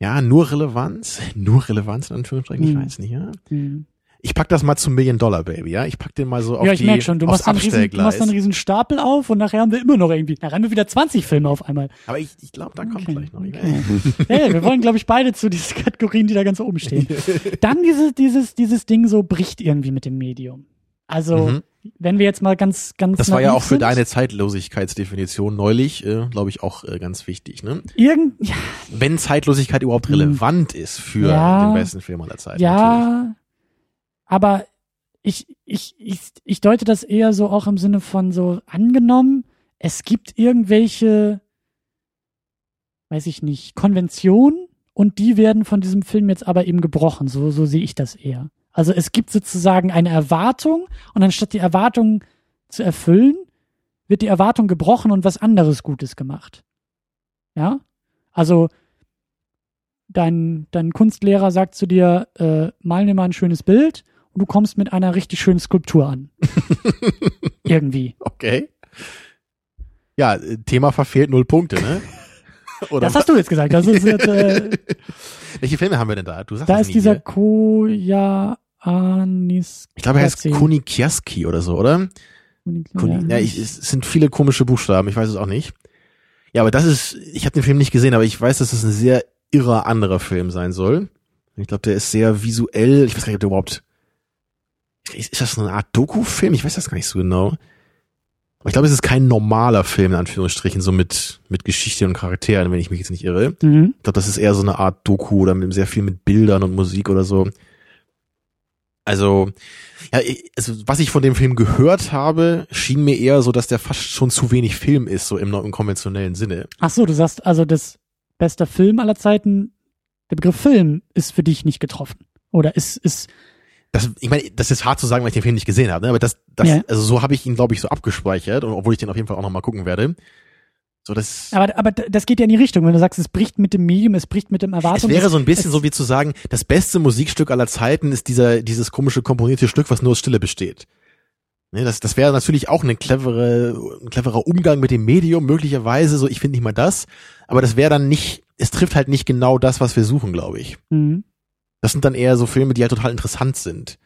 ja, nur Relevanz, nur Relevanz in Anführungsstrichen, ich Hm. weiß nicht, ja. hm. Ich pack das mal zum Million Dollar Baby, ja. Ich pack den mal so auf ja, ich die, merke schon, du machst, riesen, du machst einen riesen Stapel auf und nachher haben wir immer noch irgendwie, nachher haben wir wieder 20 Filme auf einmal. Aber ich, ich glaube, da kommt Okay, vielleicht noch. okay. Hey, wir wollen, glaube ich, beide zu diesen Kategorien, die da ganz oben stehen. Dann dieses, dieses, dieses Ding so bricht irgendwie mit dem Medium. Also, Mhm. Wenn wir jetzt mal ganz, ganz. Das war ja auch für sind, deine Zeitlosigkeitsdefinition neulich, äh, glaube ich, auch äh, ganz wichtig. Ne? Irgend, ja, Wenn Zeitlosigkeit überhaupt Hm. relevant ist für Ja. den besten Film aller Zeiten. natürlich. ja, aber ich, ich, ich, ich deute das eher so auch im Sinne von so angenommen, es gibt irgendwelche, weiß ich nicht, Konventionen und die werden von diesem Film jetzt aber eben gebrochen. So, so sehe ich das eher. Also es gibt sozusagen eine Erwartung und anstatt die Erwartung zu erfüllen, wird die Erwartung gebrochen und was anderes Gutes gemacht. Ja? Also dein, dein Kunstlehrer sagt zu dir, äh, mal mir mal ein schönes Bild und du kommst mit einer richtig schönen Skulptur an. Irgendwie. Okay. Ja, äh, Thema verfehlt null Punkte, ne? Oder Das hast du jetzt gesagt. Das ist jetzt, äh, welche Filme haben wir denn da? Du sagst da ist nie dieser hier. Koja Anis. Ich glaube, er heißt. Kunikiaski oder so, oder? Kuni, ja, ich, es sind viele komische Buchstaben, ich weiß es auch nicht. Ja, aber das ist, ich habe den Film nicht gesehen, aber ich weiß, dass es ein sehr irrer anderer Film sein soll. Ich glaube, der ist sehr visuell. Ich weiß gar nicht, ob der überhaupt. Ist, ist das eine Art Doku-Film? Ich weiß das gar nicht so genau. Aber ich glaube, es ist kein normaler Film, in Anführungsstrichen, so mit, mit Geschichte und Charakteren, wenn ich mich jetzt nicht irre. Mhm. Ich glaube, das ist eher so eine Art Doku oder mit sehr viel mit Bildern und Musik oder so. Also, ja, also was ich von dem Film gehört habe, schien mir eher so, dass der fast schon zu wenig Film ist, so im, im konventionellen Sinne. Ach so, du sagst also, das beste Film aller Zeiten, der Begriff Film ist für dich nicht getroffen. Oder ist, ist, Das, ich meine, das ist hart zu sagen, weil ich den Film nicht gesehen habe, ne? aber das, das, Ja. also so habe ich ihn, glaube ich, so abgespeichert, und obwohl ich den auf jeden Fall auch nochmal gucken werde. So, das, aber, aber das geht ja in die Richtung, wenn du sagst, es bricht mit dem Medium, es bricht mit dem es Erwartung. wäre so ein bisschen es- so wie zu sagen, das beste Musikstück aller Zeiten ist dieser, dieses komische komponierte Stück, was nur aus Stille besteht. Ne, das, das wäre natürlich auch eine clevere, ein cleverer Umgang mit dem Medium, möglicherweise, so ich finde nicht mal das, aber das wäre dann nicht, es trifft halt nicht genau das, was wir suchen, glaube ich. Mhm. Das sind dann eher so Filme, die halt total interessant sind.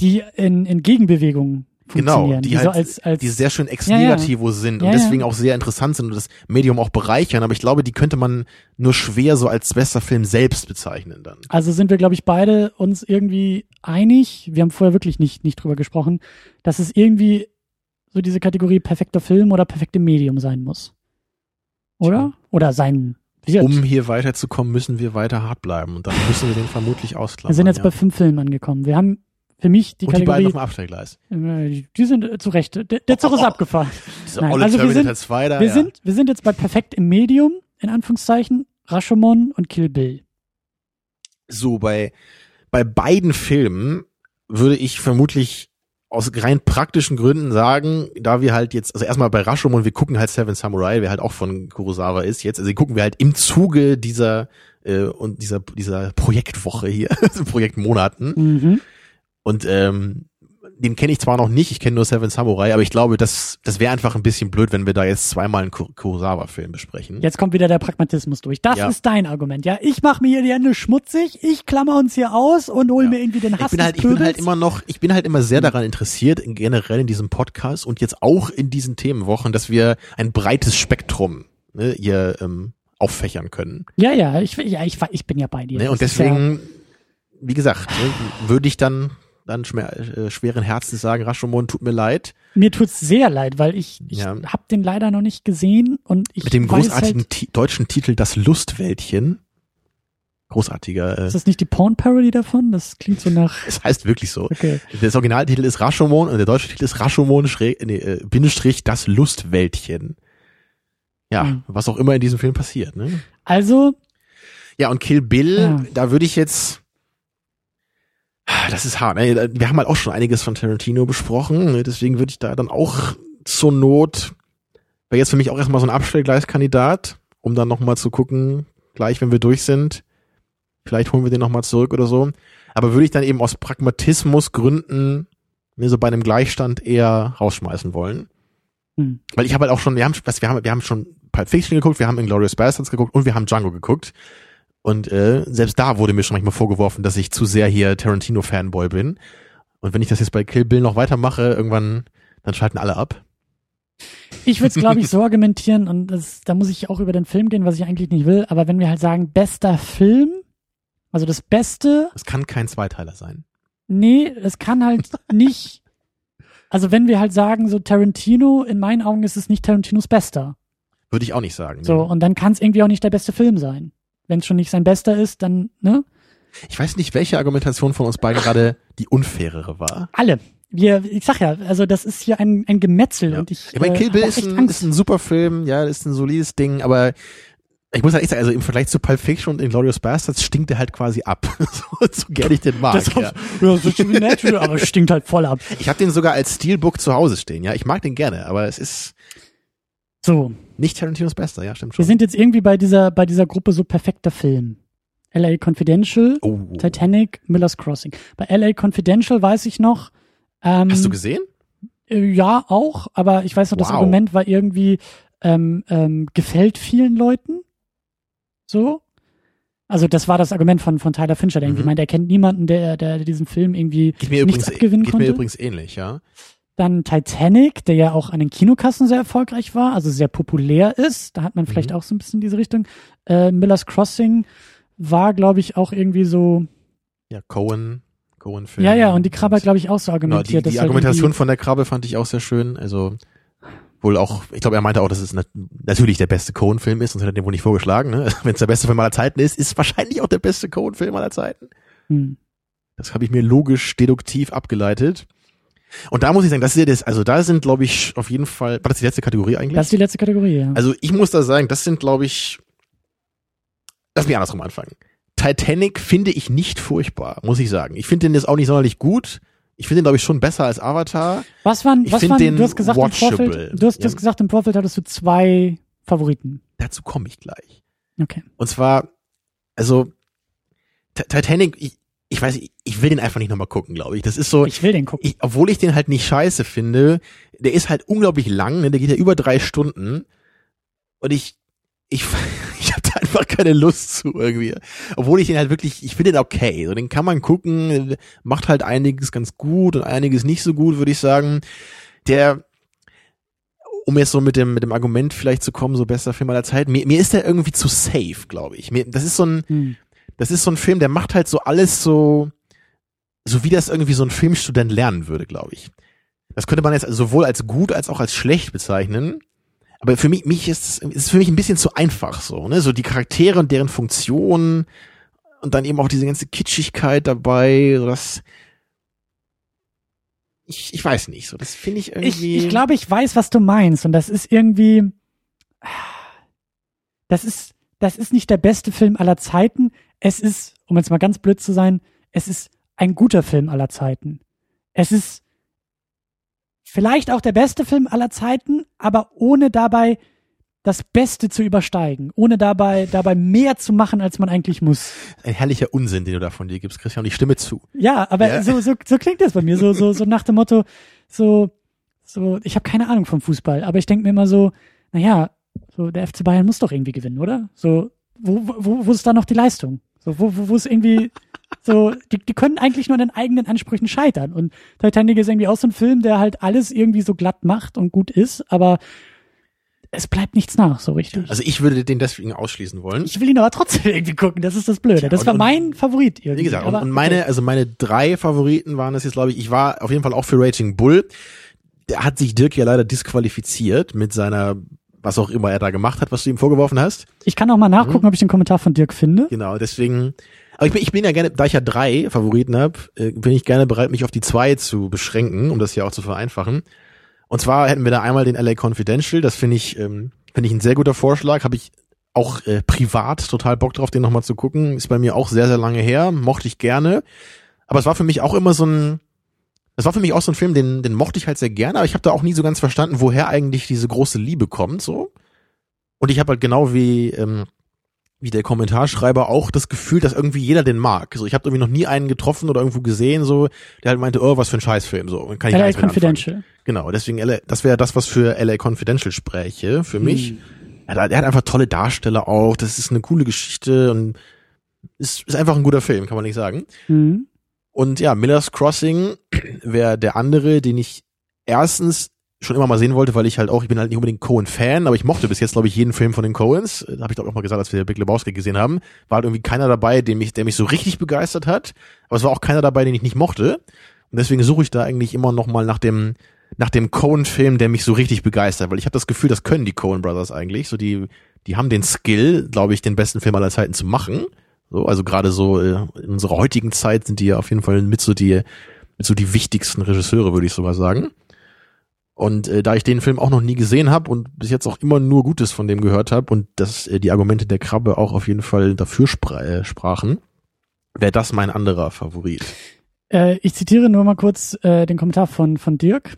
die in, in Gegenbewegung Genau, funktionieren. die die halt, so als, als, die sehr schön ex Ja, ja. negativo sind Ja, und ja. deswegen auch sehr interessant sind und das Medium auch bereichern, aber ich glaube, die könnte man nur schwer so als bester Film selbst bezeichnen dann. Also sind wir, glaube ich, beide uns irgendwie einig. Wir haben vorher wirklich nicht, nicht drüber gesprochen, dass es irgendwie so diese Kategorie perfekter Film oder perfekte Medium sein muss. Oder? Oder sein wird. Um hier weiterzukommen, müssen wir weiter hart bleiben und dann müssen wir den vermutlich ausklammern. wir sind jetzt ja. bei fünf Filmen angekommen. Wir haben für mich die und die beiden auf dem Abstellgleis. äh, die sind äh, zu Recht. Der, der Zug ist abgefahren. Diese Nein, also wir sind- 2 da, Wir ja. sind, wir sind jetzt bei perfekt im Medium, in Anführungszeichen, Rashomon und Kill Bill. so bei bei beiden Filmen würde ich vermutlich aus rein praktischen Gründen sagen, da wir halt jetzt, also erstmal bei Rashomon, wir gucken halt Seven Samurai, wer halt auch von Kurosawa ist jetzt, also gucken wir halt im Zuge dieser äh, und dieser dieser Projektwoche hier, Projektmonaten Mhm. und ähm, den kenne ich zwar noch nicht, ich kenne nur Seven Samurai, aber ich glaube, das das wäre einfach ein bisschen blöd, wenn wir da jetzt zweimal einen Kur- Kurosawa-Film besprechen. Jetzt kommt wieder der Pragmatismus durch. Das Ja. ist dein Argument, ja? Ich mache mir hier die Hände schmutzig, ich klammer uns hier aus und hol Ja. mir irgendwie den Hass ich bin halt, ich bin halt immer noch, ich bin halt immer sehr daran interessiert, in, generell in diesem Podcast und jetzt auch in diesen Themenwochen, dass wir ein breites Spektrum ne, hier ähm, auffächern können. ja, ja, ich, ja ich, ich bin ja bei dir. Ne? Und ja, deswegen, wie gesagt, ne, würde ich dann dann äh, schweren Herzens sagen, Rashomon, tut mir leid. Mir tut's sehr leid, weil ich, ich Ja. hab den leider noch nicht gesehen und ich Mit dem großartigen halt, deutschen Titel Das Lustwäldchen. Großartiger. Äh, ist das nicht die Porn-Parody davon? Das klingt so nach, es heißt wirklich so. okay. Das Originaltitel ist Rashomon und der deutsche Titel ist Rashomon schräg, nee, äh, Bindestrich Das Lustwäldchen. Ja, Mhm. was auch immer in diesem Film passiert. Ne? Also, Ja, und Kill Bill, Ja. da würde ich jetzt. Das ist hart. Ne? Wir haben halt auch schon einiges von Tarantino besprochen. Ne? Deswegen würde ich da dann auch zur Not, wäre jetzt für mich auch erstmal so ein Abstellgleiskandidat, um dann nochmal zu gucken, gleich wenn wir durch sind. Vielleicht holen wir den nochmal zurück oder so. Aber würde ich dann eben aus Pragmatismus Gründen mir so bei einem Gleichstand eher rausschmeißen wollen. hm. Weil ich habe halt auch schon, wir haben, was, wir haben, wir haben schon Pulp Fiction geguckt, wir haben Inglourious Bastards geguckt und wir haben Django geguckt. Und äh, selbst da wurde mir schon manchmal vorgeworfen, dass ich zu sehr hier Tarantino-Fanboy bin. Und wenn ich das jetzt bei Kill Bill noch weitermache, irgendwann, dann schalten alle ab. Ich würde es, glaube ich, so argumentieren, und das, da muss ich auch über den Film gehen, was ich eigentlich nicht will, aber wenn wir halt sagen, bester Film, also das Beste, Es kann kein Zweiteiler sein. nee, es kann halt nicht, also wenn wir halt sagen, so Tarantino, in meinen Augen ist es nicht Tarantinos Bester. Würde ich auch nicht sagen. So, nee. und dann kann es irgendwie auch nicht der beste Film sein. Wenn es schon nicht sein bester ist, dann, ne? Ich weiß nicht, welche Argumentation von uns beiden gerade die unfairere war. Alle. Wir, ich sag ja, also das ist hier ein, ein Gemetzel Ja. und ich, Ich meine, äh, Kill Bill hab auch ist ein, ist ein super Film, ja, ist ein solides Ding, aber ich muss halt echt sagen, also im Vergleich zu Pulp Fiction und Inglourious Bastards stinkt er halt quasi ab. so, so gerne ich den mag. das ja. ja, so natural, aber stinkt halt voll ab. Ich habe den sogar als Steelbook zu Hause stehen, ja. Ich mag den gerne, aber es ist So, nicht Tarantinos Bester, ja, stimmt wir schon. sind jetzt irgendwie bei dieser, bei dieser Gruppe so perfekter Film. LA Confidential, oh. Titanic, Miller's Crossing. Bei LA Confidential weiß ich noch, ähm, Hast du gesehen? Äh, Ja, auch, aber ich weiß noch, das Wow. Argument war irgendwie, ähm, ähm, gefällt vielen Leuten. So. Also das war das Argument von, von Tyler Fincher, der irgendwie Mhm. meint, er kennt niemanden, der, der diesen Film irgendwie Geht mir nichts übrigens, abgewinnen geht konnte. mir übrigens ähnlich, ja. Dann Titanic, der ja auch an den Kinokassen sehr erfolgreich war, also sehr populär ist. Da hat man vielleicht Mhm. auch so ein bisschen diese Richtung. Äh, Miller's Crossing war, glaube ich, auch irgendwie so. Ja, Cohen, Cohen-Film. Ja, ja, und die Krabbe glaube ich, auch so Genau, argumentiert. die, dass die halt Argumentation von der Krabbe fand ich auch sehr schön. Also wohl auch, ich glaube, er meinte auch, dass es nat natürlich der beste Cohen-Film ist, sonst hätte er den wohl nicht vorgeschlagen. Ne? Wenn es der beste Film aller Zeiten ist, ist es wahrscheinlich auch der beste Cohen-Film aller Zeiten. Hm. Das habe ich mir logisch deduktiv abgeleitet. Und da muss ich sagen, das ist ja das, also da sind, glaube ich, auf jeden Fall, war das die letzte Kategorie eigentlich? Das ist die letzte Kategorie, ja. Also ich muss da sagen, das sind, glaube ich, lass mich andersrum anfangen. Titanic finde ich nicht furchtbar, muss ich sagen. Ich finde den jetzt auch nicht sonderlich gut. Ich finde den, glaube ich, schon besser als Avatar. Was waren, Ich was waren, den du hast gesagt im Vorfeld, watchable. du hast, du hast gesagt im Vorfeld hattest du zwei Favoriten. Dazu komme ich gleich. Okay. Und zwar, also Ti- Titanic, ich, ich weiß, ich, will den einfach nicht nochmal gucken, glaube ich. Das ist so, Ich will den gucken. ich, obwohl ich den halt nicht scheiße finde, der ist halt unglaublich lang, ne? der geht ja über drei Stunden und ich, ich, ich habe da einfach keine Lust zu irgendwie. Obwohl ich den halt wirklich, ich finde den okay, so den kann man gucken, macht halt einiges ganz gut und einiges nicht so gut, würde ich sagen. Der, um jetzt so mit dem mit dem Argument vielleicht zu kommen, so bester Film aller Zeit, mir, mir ist der irgendwie zu safe, glaube ich. Mir, das ist so ein, Hm. Das ist so ein Film, der macht halt so alles so, so wie das irgendwie so ein Filmstudent lernen würde, glaube ich. Das könnte man jetzt sowohl als gut als auch als schlecht bezeichnen. Aber für mich, mich ist es für mich ein bisschen zu einfach so, ne? So die Charaktere und deren Funktionen und dann eben auch diese ganze Kitschigkeit dabei, so das ich, ich weiß nicht, so das finde ich Ich, irgendwie ich glaube, ich weiß, was du meinst. Und das ist irgendwie, das ist, das ist nicht der beste Film aller Zeiten. Es ist, um jetzt mal ganz blöd zu sein, es ist ein guter Film aller Zeiten. Es ist vielleicht auch der beste Film aller Zeiten, aber ohne dabei das Beste zu übersteigen, ohne dabei, dabei mehr zu machen, als man eigentlich muss. ein herrlicher Unsinn, den du da von dir gibst, Christian, und ich stimme zu. Ja, aber Ja. So, so, so klingt das bei mir. So, so, so nach dem Motto, so, so, ich habe keine Ahnung vom Fußball, aber ich denke mir immer so, naja, so der FC Bayern muss doch irgendwie gewinnen, oder? So, wo, wo, wo ist da noch die Leistung? So, wo, wo, wo ist irgendwie, so, die, die können eigentlich nur an den eigenen Ansprüchen scheitern. Und Titanic ist irgendwie auch so ein Film, der halt alles irgendwie so glatt macht und gut ist, aber es bleibt nichts nach, so richtig. Also ich würde den deswegen ausschließen wollen. Ich will ihn aber trotzdem irgendwie gucken, das ist das Blöde. Ja, das und- war mein Favorit irgendwie. Wie gesagt, und, aber, und meine, also meine drei Favoriten waren es jetzt, glaube ich, ich war auf jeden Fall auch für Raging Bull. Der hat sich Dirk ja leider disqualifiziert mit seiner, was auch immer er da gemacht hat, was du ihm vorgeworfen hast. Ich kann auch mal nachgucken, Mhm. ob ich den Kommentar von Dirk finde. Genau, deswegen. Aber ich bin, ich bin ja gerne, da ich ja drei Favoriten habe, bin ich gerne bereit, mich auf die zwei zu beschränken, um das hier auch zu vereinfachen. Und zwar hätten wir da einmal den LA Confidential, das finde ich, ähm, finde ich ein sehr guter Vorschlag, habe ich auch äh, privat total Bock drauf, den nochmal zu gucken. Ist bei mir auch sehr, sehr lange her, mochte ich gerne. Aber es war für mich auch immer so ein, das war für mich auch so ein Film, den, den mochte ich halt sehr gerne, aber ich habe da auch nie so ganz verstanden, woher eigentlich diese große Liebe kommt, so. Und ich habe halt genau wie, ähm, wie der Kommentarschreiber auch das Gefühl, dass irgendwie jeder den mag. So, ich habe irgendwie noch nie einen getroffen oder irgendwo gesehen, so, der halt meinte, oh, was für ein Scheißfilm, so. Kann ich LA mit anfangen. Confidential. Genau, deswegen LA, das wäre das, was für LA Confidential spräche, für mich. Hm. Ja, der, der hat einfach tolle Darsteller auch, das ist eine coole Geschichte und ist, ist einfach ein guter Film, kann man nicht sagen. Mhm. Und ja, Miller's Crossing wäre der andere, den ich erstens schon immer mal sehen wollte, weil ich halt auch, ich bin halt nicht unbedingt Cohen-Fan, aber ich mochte bis jetzt, glaube ich, jeden Film von den Coens. Äh, Habe ich glaube auch mal gesagt, als wir Big Lebowski gesehen haben. War halt irgendwie keiner dabei, den mich, der mich so richtig begeistert hat. Aber es war auch keiner dabei, den ich nicht mochte. Und deswegen suche ich da eigentlich immer noch mal nach dem, nach dem Cohen-Film, der mich so richtig begeistert, weil ich habe das Gefühl, das können die Coen Brothers eigentlich. So die, die haben den Skill, glaube ich, den besten Film aller Zeiten zu machen. So, also gerade so äh, in unserer heutigen Zeit sind die ja auf jeden Fall mit so die, mit so die wichtigsten Regisseure, würde ich sogar sagen. Und äh, da ich den Film auch noch nie gesehen habe und bis jetzt auch immer nur Gutes von dem gehört habe und dass äh, die Argumente der Krabbe auch auf jeden Fall dafür spra äh, sprachen, wäre das mein anderer Favorit. Äh, ich zitiere nur mal kurz äh, den Kommentar von, von Dirk.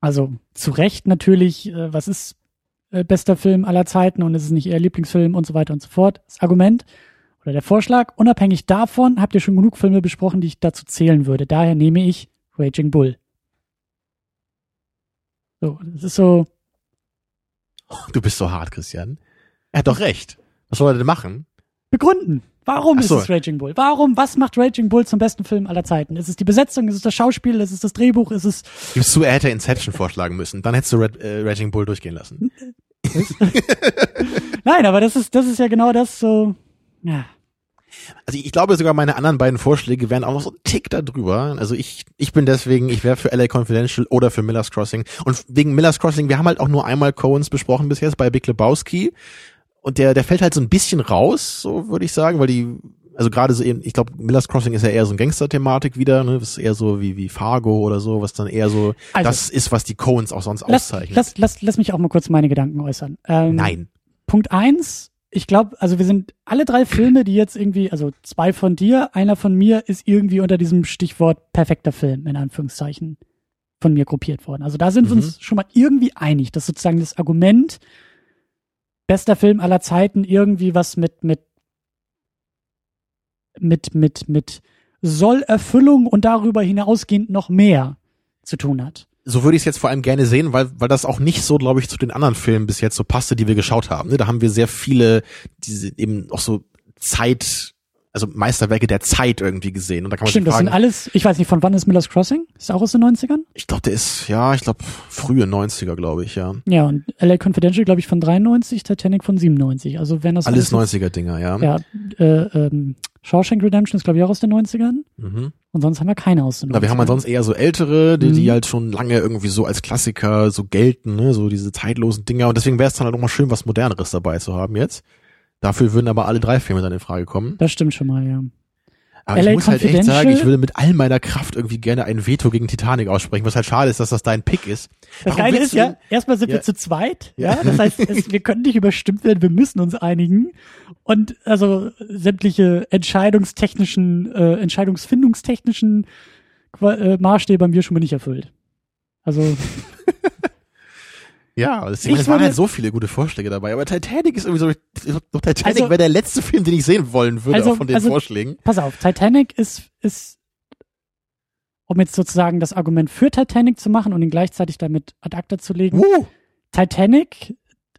Also zu Recht natürlich, äh, was ist äh, bester Film aller Zeiten und ist es nicht eher Lieblingsfilm und so weiter und so fort. Das Argument oder der Vorschlag, unabhängig davon habt ihr schon genug Filme besprochen, die ich dazu zählen würde. Daher nehme ich Raging Bull. So, das ist so, Du bist so hart, Christian. Er hat doch recht. Was soll er denn machen? begründen. Warum Ach ist so. es Raging Bull? Warum? Was macht Raging Bull zum besten Film aller Zeiten? Ist es die Besetzung? Ist es das Schauspiel? Ist es das Drehbuch? Ist es Gibst du, er hätte Inception vorschlagen müssen. Dann hättest du Red, äh, Raging Bull durchgehen lassen. Nein, aber das ist das ist ja genau das so. Ja. Also ich glaube sogar meine anderen beiden Vorschläge wären auch noch so ein Tick da drüber. Also ich, ich bin deswegen, ich wäre für LA Confidential oder für Miller's Crossing. Und wegen Miller's Crossing, wir haben halt auch nur einmal Coens besprochen bis jetzt bei Big Lebowski. Und der, der fällt halt so ein bisschen raus, so würde ich sagen, weil die, also gerade so eben, ich glaube, Miller's Crossing ist ja eher so ein Gangster-Thematik wieder, ne? Das ist eher so wie, wie Fargo oder so, was dann eher so, Also- das ist, was die Coens auch sonst Lass, auszeichnen. lass, lass, lass mich auch mal kurz meine Gedanken äußern. Ähm, Nein. Punkt eins, ich glaube, also wir sind alle drei Filme, die jetzt irgendwie, also zwei von dir, einer von mir, ist irgendwie unter diesem Stichwort perfekter Film, in Anführungszeichen, von mir gruppiert worden. Also da sind wir Mhm. uns schon mal irgendwie einig, dass sozusagen das Argument bester Film aller Zeiten irgendwie was mit, mit, mit, mit, mit Sollerfüllung und darüber hinausgehend noch mehr zu tun hat. So würde ich es jetzt vor allem gerne sehen, weil, weil das auch nicht so, glaube ich, zu den anderen Filmen bis jetzt so passte, die wir geschaut haben. Ne? Da haben wir sehr viele, diese eben auch so Zeit, also Meisterwerke der Zeit irgendwie gesehen. Und da kann man Stimmt, sich das fragen, sind alles, ich weiß nicht, von wann ist Miller's Crossing? Ist auch aus den 90ern? ich glaube, der ist, ja, ich glaube, frühe 90er, glaube ich, ja. Ja, und LA Confidential, glaube ich, von 93, Titanic von 97. Also wenn das Alles 90er-Dinger, ja. Ja, äh, ähm, Shawshank Redemption ist, glaube ich, auch aus den 90ern. Mhm. Und sonst haben wir keine aus den 90ern. Na, wir haben ansonsten eher so ältere, die, die Mhm. halt schon lange irgendwie so als Klassiker so gelten, ne? so diese zeitlosen Dinger. Und deswegen wäre es dann halt auch mal schön, was Moderneres dabei zu haben jetzt. Dafür würden aber alle drei Filme dann in Frage kommen. Das stimmt schon mal, ja. Aber LA ich muss halt echt sagen, ich würde mit all meiner Kraft irgendwie gerne ein Veto gegen Titanic aussprechen, was halt schade ist, dass das dein Pick ist. Das Warum Geile ist ja, erstmal sind Ja. wir zu zweit, Ja. ja. Das heißt, es, wir können nicht überstimmt werden, wir müssen uns einigen. Und also sämtliche entscheidungstechnischen, äh, entscheidungsfindungstechnischen Qua- äh, Maßstäbe haben wir schon mal nicht erfüllt. Also, Ja, es, Ich es waren halt so viele gute Vorschläge dabei, aber Titanic ist irgendwie so, Titanic Also- wäre der letzte Film, den ich sehen wollen würde Also- auch von den also- Vorschlägen. pass auf, Titanic ist, ist, um jetzt sozusagen das Argument für Titanic zu machen und ihn gleichzeitig damit ad acta zu legen. Uh, Titanic,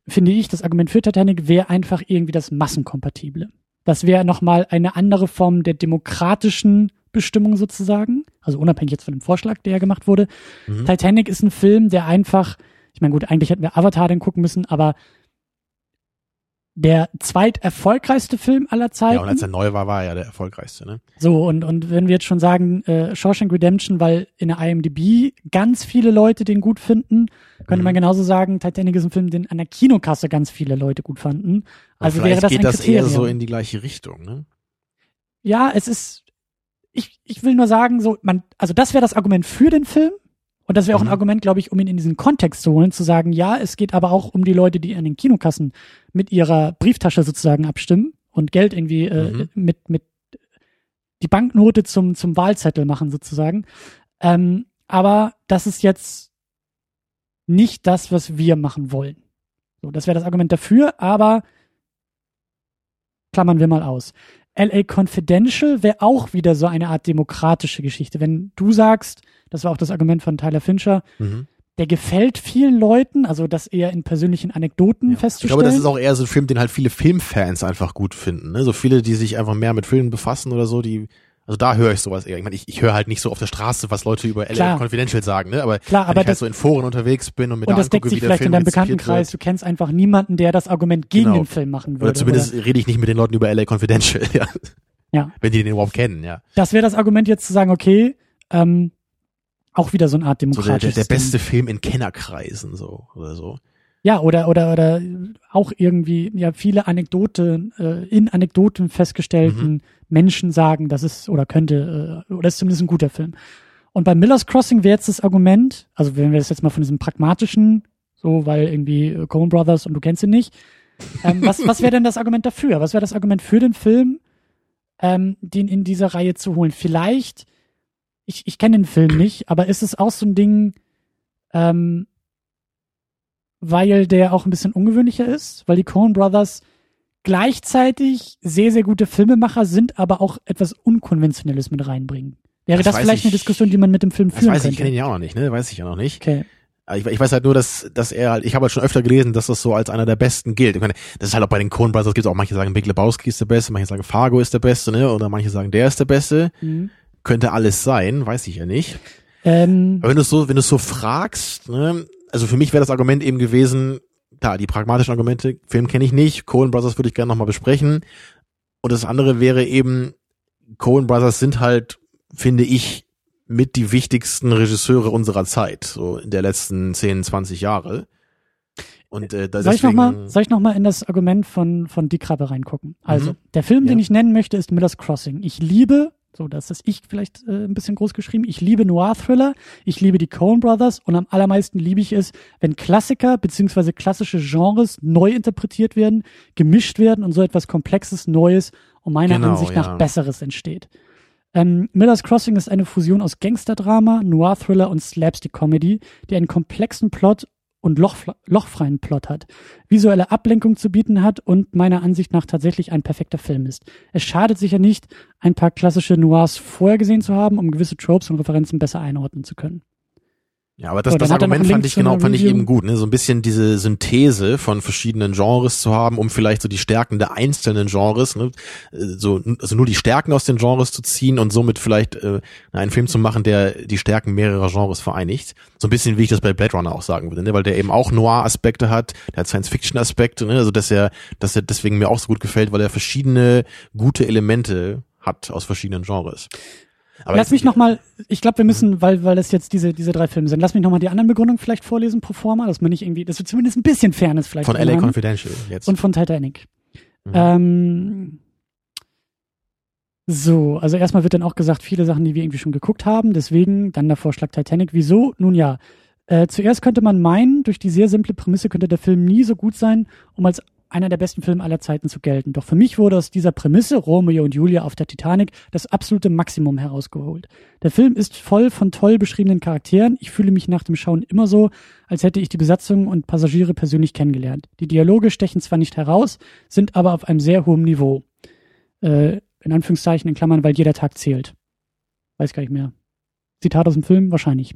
finde ich, das Argument für Titanic wäre einfach irgendwie das Massenkompatible. Das wäre nochmal eine andere Form der demokratischen Bestimmung sozusagen. Also unabhängig jetzt von dem Vorschlag, der ja gemacht wurde. Mhm. Titanic ist ein Film, der einfach, ich meine, gut, eigentlich hätten wir Avatar dann gucken müssen, aber der zweiterfolgreichste Film aller Zeiten. Ja, und als er neu war, war er ja der erfolgreichste, ne? So, und, und wenn wir jetzt schon sagen, äh, Shawshank Redemption, weil in der IMDb ganz viele Leute den gut finden, könnte mhm. man genauso sagen, Titanic ist ein Film, den an der Kinokasse ganz viele Leute gut fanden. Also wäre das geht ein das Kriterium. eher so in die gleiche Richtung, ne? Ja, es ist, ich, ich will nur sagen, so, man, also das wäre das Argument für den Film. Und das wäre auch ein mhm. Argument, glaube ich, um ihn in diesen Kontext zu holen, zu sagen, ja, es geht aber auch um die Leute, die an den Kinokassen mit ihrer Brieftasche sozusagen abstimmen und Geld irgendwie äh, mhm. mit, mit die Banknote zum, zum Wahlzettel machen sozusagen. Ähm, aber das ist jetzt nicht das, was wir machen wollen. So, das wäre das Argument dafür, aber klammern wir mal aus. LA Confidential wäre auch wieder so eine Art demokratische Geschichte. Wenn du sagst, das war auch das Argument von Tyler Fincher, mhm. der gefällt vielen Leuten, also das eher in persönlichen Anekdoten ja. festzustellen. Ich glaube, das ist auch eher so ein Film, den halt viele Filmfans einfach gut finden. Ne? So viele, die sich einfach mehr mit Filmen befassen oder so, die also da höre ich sowas eher. Ich meine, ich, ich höre halt nicht so auf der Straße, was Leute über LA Confidential sagen, ne? Aber Klar, wenn aber ich halt so in Foren unterwegs bin und mir und da das deckt sich vielleicht in deinem Bekanntenkreis. Du kennst einfach niemanden, der das Argument gegen genau. den Film machen würde. Oder zumindest oder? rede ich nicht mit den Leuten über LA Confidential, ja. Ja. Wenn die den überhaupt kennen, ja. Das wäre das Argument jetzt zu sagen, okay, ähm, auch wieder so eine Art demokratisches so der, der, der beste Film in Kennerkreisen, so, oder so. Ja, oder, oder, oder auch irgendwie, ja, viele Anekdoten, äh, in Anekdoten festgestellten mhm. Menschen sagen, das ist oder könnte, äh, oder ist zumindest ein guter Film. Und bei Miller's Crossing wäre jetzt das Argument, also wenn wir das jetzt mal von diesem pragmatischen, so, weil irgendwie äh, Coen Brothers und du kennst ihn nicht, ähm, was, was wäre denn das Argument dafür? Was wäre das Argument für den Film, ähm, den in dieser Reihe zu holen? Vielleicht, ich, ich kenne den Film nicht, aber ist es auch so ein Ding, ähm, weil der auch ein bisschen ungewöhnlicher ist, weil die Coen Brothers gleichzeitig sehr, sehr gute Filmemacher sind, aber auch etwas Unkonventionelles mit reinbringen. Wäre das, das vielleicht ich, eine Diskussion, die man mit dem Film führen das weiß könnte? Ich kenne ihn ja auch noch nicht, ne? Weiß ich ja noch nicht. Okay. Ich, ich weiß halt nur, dass, dass er halt, ich habe halt schon öfter gelesen, dass das so als einer der besten gilt. Ich meine, das ist halt auch bei den Coen Brothers gibt es auch manche sagen, Big Lebowski ist der Beste, manche sagen, Fargo ist der Beste, ne? Oder manche sagen, der ist der Beste. Mhm. Könnte alles sein, weiß ich ja nicht. Ähm, Aber wenn du so, wenn du so fragst, ne, also für mich wäre das Argument eben gewesen, klar, die pragmatischen Argumente, Film kenne ich nicht, Coen Brothers würde ich gerne nochmal besprechen. Und das andere wäre eben, Coen Brothers sind halt, finde ich, mit die wichtigsten Regisseure unserer Zeit, so in der letzten 10, 20 Jahre. Und äh, da soll ich noch mal, soll ich noch mal in das Argument von von Dick Krabbe reingucken? Also mhm. der Film, ja. den ich nennen möchte, ist Miller's Crossing. Ich liebe so, das ist ich vielleicht äh, ein bisschen groß geschrieben. Ich liebe Noir-Thriller, ich liebe die Coen Brothers und am allermeisten liebe ich es, wenn Klassiker beziehungsweise klassische Genres neu interpretiert werden, gemischt werden und so etwas Komplexes, Neues und meiner genau, Ansicht nach ja. Besseres entsteht. Ähm, Miller's Crossing ist eine Fusion aus Gangsterdrama, Noir-Thriller und Slapstick-Comedy, die einen komplexen Plot und loch, lochfreien Plot hat, visuelle Ablenkung zu bieten hat und meiner Ansicht nach tatsächlich ein perfekter Film ist. Es schadet sicher nicht, ein paar klassische Noirs vorher gesehen zu haben, um gewisse Tropes und Referenzen besser einordnen zu können. Ja, aber das, so, das Argument fand ich genau, fand ich eben gut, ne? So ein bisschen diese Synthese von verschiedenen Genres zu haben, um vielleicht so die Stärken der einzelnen Genres, ne? so also nur die Stärken aus den Genres zu ziehen und somit vielleicht äh, einen Film zu machen, der die Stärken mehrerer Genres vereinigt. So ein bisschen wie ich das bei Blade Runner auch sagen würde, ne? Weil der eben auch Noir-Aspekte hat, der hat Science-Fiction-Aspekte, ne? Also dass er, dass er deswegen mir auch so gut gefällt, weil er verschiedene gute Elemente hat aus verschiedenen Genres. Aber lass mich nochmal, ich glaube, wir müssen, weil, weil das jetzt diese, diese drei Filme sind, lass mich nochmal die anderen Begründungen vielleicht vorlesen pro forma, dass man nicht irgendwie, dass wir zumindest ein bisschen Fairness vielleicht Von LA haben. Confidential jetzt. Und von Titanic. Mhm. Ähm, so, also erstmal wird dann auch gesagt, viele Sachen, die wir irgendwie schon geguckt haben, deswegen dann der Vorschlag Titanic. Wieso? Nun ja, äh, zuerst könnte man meinen, durch die sehr simple Prämisse könnte der Film nie so gut sein, um als einer der besten Filme aller Zeiten zu gelten. Doch für mich wurde aus dieser Prämisse, Romeo und Julia auf der Titanic, das absolute Maximum herausgeholt. Der Film ist voll von toll beschriebenen Charakteren. Ich fühle mich nach dem Schauen immer so, als hätte ich die Besatzung und Passagiere persönlich kennengelernt. Die Dialoge stechen zwar nicht heraus, sind aber auf einem sehr hohen Niveau. Äh, in Anführungszeichen, in Klammern, weil jeder Tag zählt. Weiß gar nicht mehr. Zitat aus dem Film? Wahrscheinlich.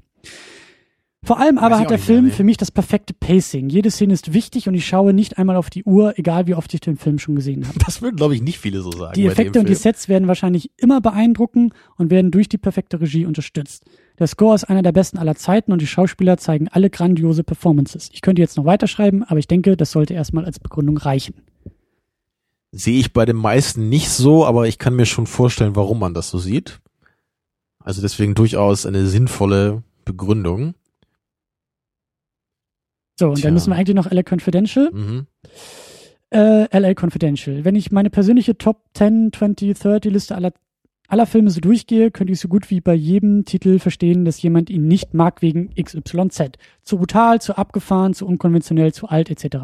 Vor allem aber hat der Film mehr, nee. für mich das perfekte Pacing. Jede Szene ist wichtig und ich schaue nicht einmal auf die Uhr, egal wie oft ich den Film schon gesehen habe. Das würden, glaube ich, nicht viele so sagen. Die Effekte und die Sets werden wahrscheinlich immer beeindrucken und werden durch die perfekte Regie unterstützt. Der Score ist einer der besten aller Zeiten und die Schauspieler zeigen alle grandiose Performances. Ich könnte jetzt noch weiterschreiben, aber ich denke, das sollte erstmal als Begründung reichen. Sehe ich bei den meisten nicht so, aber ich kann mir schon vorstellen, warum man das so sieht. Also deswegen durchaus eine sinnvolle Begründung. So, und Tja. dann müssen wir eigentlich noch LA Confidential. Mhm. Äh, LA Confidential. Wenn ich meine persönliche Top 10, 20, 30 Liste aller, aller Filme so durchgehe, könnte ich so gut wie bei jedem Titel verstehen, dass jemand ihn nicht mag wegen XYZ. Zu brutal, zu abgefahren, zu unkonventionell, zu alt etc.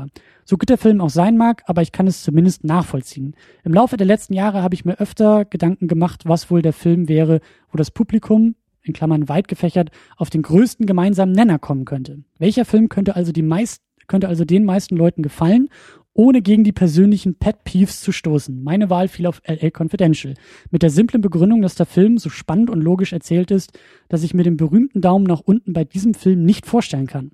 So gut der Film auch sein mag, aber ich kann es zumindest nachvollziehen. Im Laufe der letzten Jahre habe ich mir öfter Gedanken gemacht, was wohl der Film wäre, wo das Publikum, in Klammern weit gefächert, auf den größten gemeinsamen Nenner kommen könnte. Welcher Film könnte also die meist, könnte also den meisten Leuten gefallen ohne gegen die persönlichen Pet Peeves zu stoßen. Meine Wahl fiel auf LA Confidential. Mit der simplen Begründung, dass der Film so spannend und logisch erzählt ist, dass ich mir den berühmten Daumen nach unten bei diesem Film nicht vorstellen kann.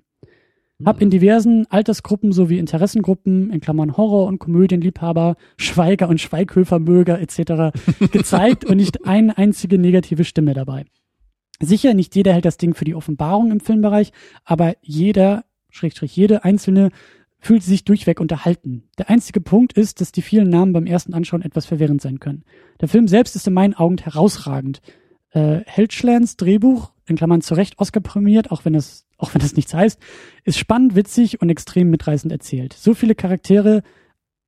Hab in diversen Altersgruppen sowie Interessengruppen, in Klammern Horror- und Komödienliebhaber, Schweiger und Schweighöfermöger etc. gezeigt und nicht eine einzige negative Stimme dabei. Sicher, nicht jeder hält das Ding für die Offenbarung im Filmbereich, aber jeder, Schrägstrich jede einzelne fühlt sich durchweg unterhalten. Der einzige Punkt ist, dass die vielen Namen beim ersten Anschauen etwas verwirrend sein können. Der Film selbst ist in meinen Augen herausragend. Äh, Helschlands Drehbuch, in Klammern zu Recht Oscar prämiert, auch wenn es auch wenn das nichts heißt, ist spannend, witzig und extrem mitreißend erzählt. So viele Charaktere,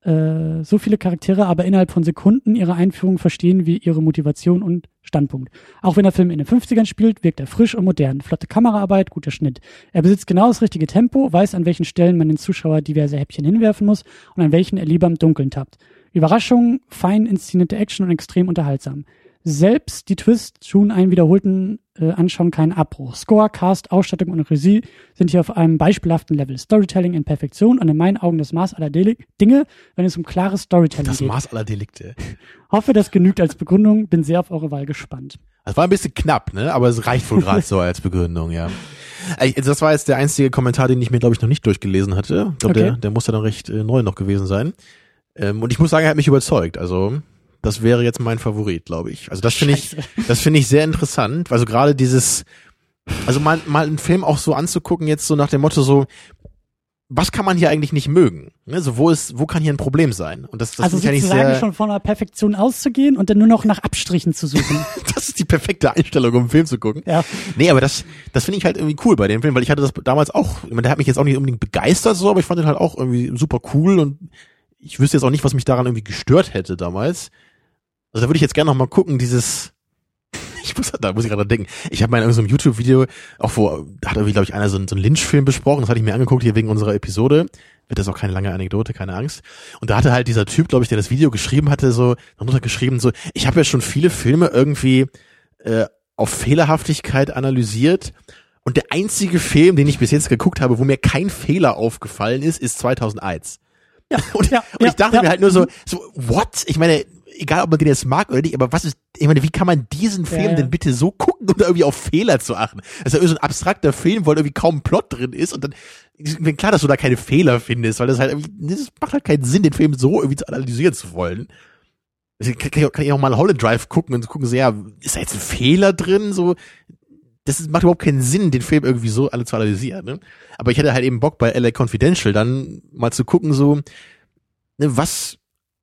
äh, so viele Charaktere aber innerhalb von Sekunden ihre Einführung verstehen wie ihre Motivation und Standpunkt. Auch wenn der Film in den 50ern spielt, wirkt er frisch und modern. Flotte Kameraarbeit, guter Schnitt. Er besitzt genau das richtige Tempo, weiß an welchen Stellen man den Zuschauer diverse Häppchen hinwerfen muss und an welchen er lieber im Dunkeln tappt. Überraschung, fein inszenierte Action und extrem unterhaltsam. Selbst die Twists tun einen wiederholten äh, Anschauen keinen Abbruch. Score, Cast, Ausstattung und Regie sind hier auf einem beispielhaften Level. Storytelling in Perfektion und in meinen Augen das Maß aller Deli Dinge, wenn es um klares Storytelling Das geht. Maß aller Delikte. Hoffe, das genügt als Begründung. Bin sehr auf eure Wahl gespannt. Das war ein bisschen knapp, ne? Aber es reicht wohl gerade so als Begründung, ja. Ey, Das war jetzt der einzige Kommentar, den ich mir, glaube ich, noch nicht durchgelesen hatte. Ich glaube, Okay. der, der muss ja dann recht äh, neu noch gewesen sein. Ähm, und ich muss sagen, er hat mich überzeugt. Also, das wäre jetzt mein Favorit, glaube ich. Also, das finde ich, das finde ich sehr interessant. Also gerade dieses, also mal, mal einen Film auch so anzugucken, jetzt so nach dem Motto so, was kann man hier eigentlich nicht mögen? Ne? So, wo ist, wo kann hier ein Problem sein? Und das, das also sozusagen sehr, schon von einer Perfektion auszugehen und dann nur noch nach Abstrichen zu suchen. das ist die perfekte Einstellung, um einen Film zu gucken. ja. Nee, aber das, das finde ich halt irgendwie cool bei dem Film, weil ich hatte das damals auch, ich meine, der hat mich jetzt auch nicht unbedingt begeistert so, aber ich fand den halt auch irgendwie super cool und ich wüsste jetzt auch nicht, was mich daran irgendwie gestört hätte damals. Also da würde ich jetzt gerne noch mal gucken, dieses, ich muss, da muss ich gerade denken. Ich habe mal in irgendeinem YouTube-Video, auch wo, da hat irgendwie, glaube ich, einer so einen, so einen Lynch-Film besprochen, das hatte ich mir angeguckt hier wegen unserer Episode. Wird das auch keine lange Anekdote, keine Angst. Und da hatte halt dieser Typ, glaube ich, der das Video geschrieben hatte, so, darunter geschrieben, so, ich habe ja schon viele Filme irgendwie äh, auf Fehlerhaftigkeit analysiert. Und der einzige Film, den ich bis jetzt geguckt habe, wo mir kein Fehler aufgefallen ist, ist 2001. Ja, Und, ja, und ich dachte ja. mir halt nur so, so, what? Ich meine, egal ob man den jetzt mag oder nicht, aber was ist, ich meine, wie kann man diesen Film Ja, ja. denn bitte so gucken und da irgendwie auf Fehler zu achten? Das ist ja irgendwie so ein abstrakter Film, wo halt irgendwie kaum ein Plot drin ist und dann, ist mir klar, dass du da keine Fehler findest, weil das halt irgendwie, das macht halt keinen Sinn, den Film so irgendwie zu analysieren zu wollen. Deswegen kann ich auch, kann ich auch mal Holland Drive gucken und gucken so, ja, ist da jetzt ein Fehler drin? So, das macht überhaupt keinen Sinn, den Film irgendwie so alle zu analysieren. Ne? Aber ich hätte halt eben Bock bei LA Confidential dann mal zu gucken, so, ne, was,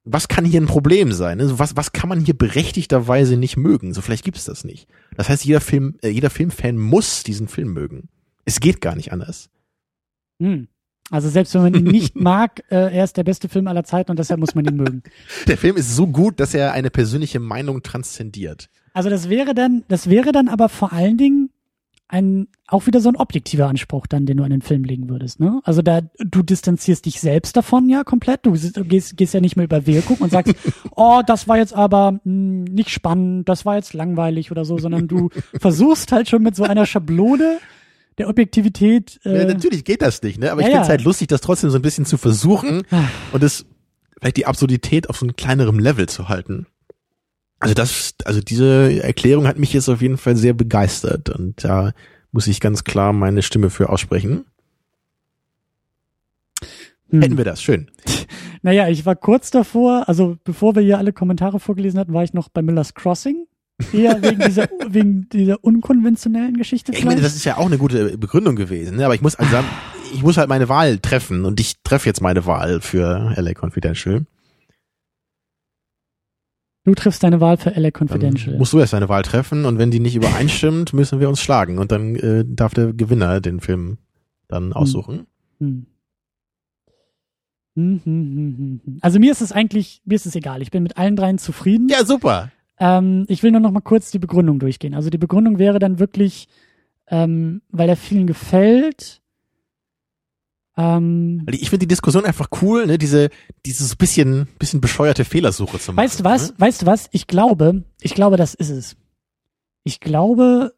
was kann hier ein Problem sein? Ne? So, was, was kann man hier berechtigterweise nicht mögen? So, vielleicht gibt es das nicht. Das heißt, jeder Film, äh, jeder Filmfan muss diesen Film mögen. Es geht gar nicht anders. Hm. Also selbst wenn man ihn nicht mag, äh, er ist der beste Film aller Zeiten und deshalb muss man ihn mögen. Der Film ist so gut, dass er eine persönliche Meinung transzendiert. Also das wäre dann, das wäre dann aber vor allen Dingen ein auch wieder so ein objektiver Anspruch dann, den du an den Film legen würdest, ne? Also da du distanzierst dich selbst davon ja komplett. Du gehst, gehst ja nicht mehr über Wirkung und sagst, oh, das war jetzt aber mh, nicht spannend, das war jetzt langweilig oder so, sondern du versuchst halt schon mit so einer Schablone der Objektivität. Ja, Äh, natürlich geht das nicht, ne? Aber ja, ich finde es ja. halt lustig, das trotzdem so ein bisschen zu versuchen und es vielleicht die Absurdität auf so einem kleineren Level zu halten. Also das, also diese Erklärung hat mich jetzt auf jeden Fall sehr begeistert und da muss ich ganz klar meine Stimme für aussprechen. hm. Hätten wir das, schön. Naja, ich war kurz davor, also bevor wir hier alle Kommentare vorgelesen hatten, war ich noch bei Miller's Crossing. Eher wegen dieser, wegen dieser unkonventionellen Geschichte Ich meine, das ist ja auch eine gute Begründung gewesen, ne? aber ich muss also sagen, ich muss halt meine Wahl treffen und ich treffe jetzt meine Wahl für LA Confidential. Du triffst deine Wahl für LA Confidential. Dann musst du erst deine Wahl treffen und wenn die nicht übereinstimmt, müssen wir uns schlagen und dann äh, darf der Gewinner den Film dann aussuchen. Hm. Hm, hm, hm, hm, hm. Also mir ist es eigentlich, mir ist es egal. Ich bin mit allen dreien zufrieden. Ja, super. Ähm, ich will nur noch mal kurz die Begründung durchgehen. Also die Begründung wäre dann wirklich, ähm, weil er vielen gefällt. Ähm, Ich finde die Diskussion einfach cool, ne? Diese, dieses bisschen, bisschen bescheuerte Fehlersuche zu machen. weißt du was? Ne? Weißt du was? Ich glaube, ich glaube, das ist es. Ich glaube,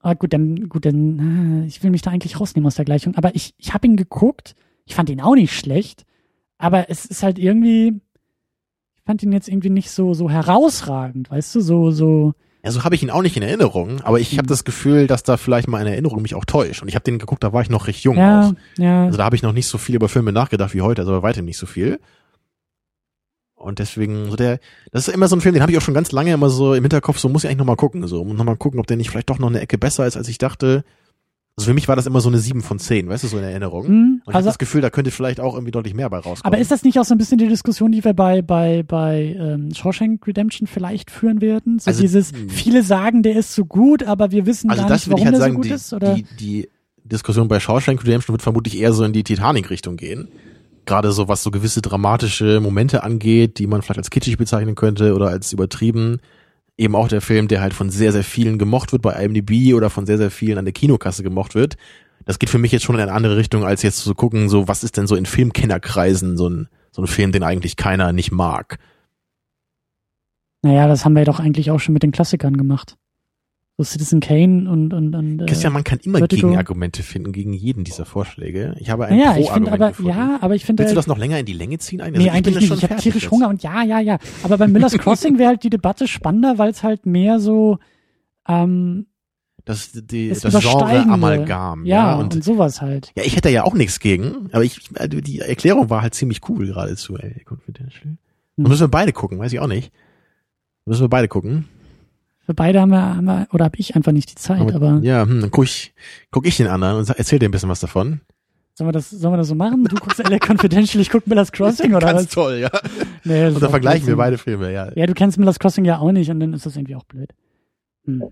ah, gut, dann, gut, dann, äh, ich will mich da eigentlich rausnehmen aus der Gleichung. Aber ich, ich habe ihn geguckt. Ich fand ihn auch nicht schlecht. Aber es ist halt irgendwie, ich fand ihn jetzt irgendwie nicht so, so herausragend, weißt du, so, so. Ja, so habe ich ihn auch nicht in Erinnerung, aber ich Hm. habe das Gefühl, dass da vielleicht meine Erinnerung mich auch täuscht. Und ich habe den geguckt, da war ich noch recht jung Ja, auch. ja. Also da habe ich noch nicht so viel über Filme nachgedacht wie heute, also bei weitem nicht so viel. Und deswegen, so der, das ist immer so ein Film, den habe ich auch schon ganz lange immer so im Hinterkopf, so muss ich eigentlich nochmal gucken, so, und nochmal gucken, ob der nicht vielleicht doch noch eine Ecke besser ist, als ich dachte. Also für mich war das immer so eine 7 von 10, weißt du, so in Erinnerung. Hm, Und ich habe also, das Gefühl, da könnte vielleicht auch irgendwie deutlich mehr bei rauskommen. aber ist das nicht auch so ein bisschen die Diskussion, die wir bei, bei, bei ähm, Shawshank Redemption vielleicht führen werden? So Also, dieses, hm. viele sagen, der ist so gut, aber wir wissen also gar das nicht, warum ich halt der sagen, so gut die, ist? Oder? die, die Diskussion bei Shawshank Redemption wird vermutlich eher so in die Titanic-Richtung gehen. Gerade so, was so gewisse dramatische Momente angeht, die man vielleicht als kitschig bezeichnen könnte oder als übertrieben. Eben auch der Film, der halt von sehr, sehr vielen gemocht wird bei IMDb oder von sehr, sehr vielen an der Kinokasse gemocht wird. Das geht für mich jetzt schon in eine andere Richtung, als jetzt zu gucken, so, was ist denn so in Filmkennerkreisen so ein, so ein Film, den eigentlich keiner nicht mag. naja, das haben wir doch eigentlich auch schon mit den Klassikern gemacht. So Citizen Kane und, und, und äh, Christian, man kann immer Vertigo. Gegenargumente finden gegen jeden dieser Vorschläge. Ich habe ein naja, ich finde aber, gefunden. ja, aber ich finde Willst du halt- das noch länger in die Länge ziehen eigentlich? Nee, Also ich bin eigentlich da nicht. Ich habe tierisch jetzt. Hunger und ja, ja, ja. Aber bei Miller's Crossing wäre halt die Debatte spannender, weil es halt mehr so ähm, Das, die, das, das Genre. Amalgam. Ja, Ja, und, und, sowas halt. ja, ich hätte ja auch nichts gegen, aber ich, also die Erklärung war halt ziemlich cool geradezu, ey, Confidential. Hm. Dann müssen wir beide gucken, weiß ich auch nicht. Dann müssen wir beide gucken. Für beide haben wir, haben wir oder habe ich einfach nicht die Zeit, aber, ja, hm, dann guck ich, guck ich den anderen und erzähl dir ein bisschen was davon. sollen wir das, sollen wir das so machen? Du guckst LA Confidential, ich guck Miller's Crossing oder Ganz was? toll, ja. Nee, Und dann vergleichen wir Blödsinn. beide Filme, ja. Ja, du kennst Miller's Crossing ja auch nicht und dann ist das irgendwie auch blöd. Hm.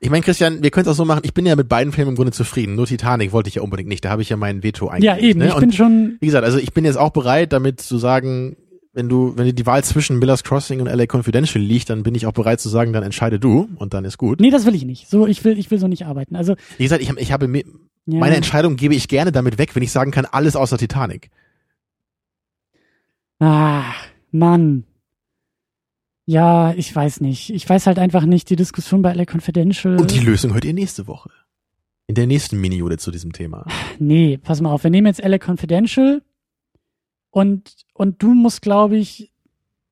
Ich meine, Christian, wir können es auch so machen, ich bin ja mit beiden Filmen im Grunde zufrieden. Nur Titanic wollte ich ja unbedingt nicht, da habe ich ja mein Veto eingelegt. Ja, eben. Ne? Ich bin schon, wie gesagt, also ich bin jetzt auch bereit, damit zu sagen, wenn du, wenn dir die Wahl zwischen Miller's Crossing und LA Confidential liegt, dann bin ich auch bereit zu sagen, dann entscheide du und dann ist gut. nee, das will ich nicht. So, ich will, ich will so nicht arbeiten. Also, Wie gesagt, ich, hab- ich habe mir, ja. meine Entscheidung gebe ich gerne damit weg, wenn ich sagen kann, alles außer Titanic. Ah, Mann. Ja, ich weiß nicht. Ich weiß halt einfach nicht, die Diskussion bei LA Confidential. Und die Lösung hört ihr nächste Woche. In der nächsten Mini-Jule zu diesem Thema. nee, pass mal auf. Wir nehmen jetzt LA Confidential und, und du musst, glaube ich,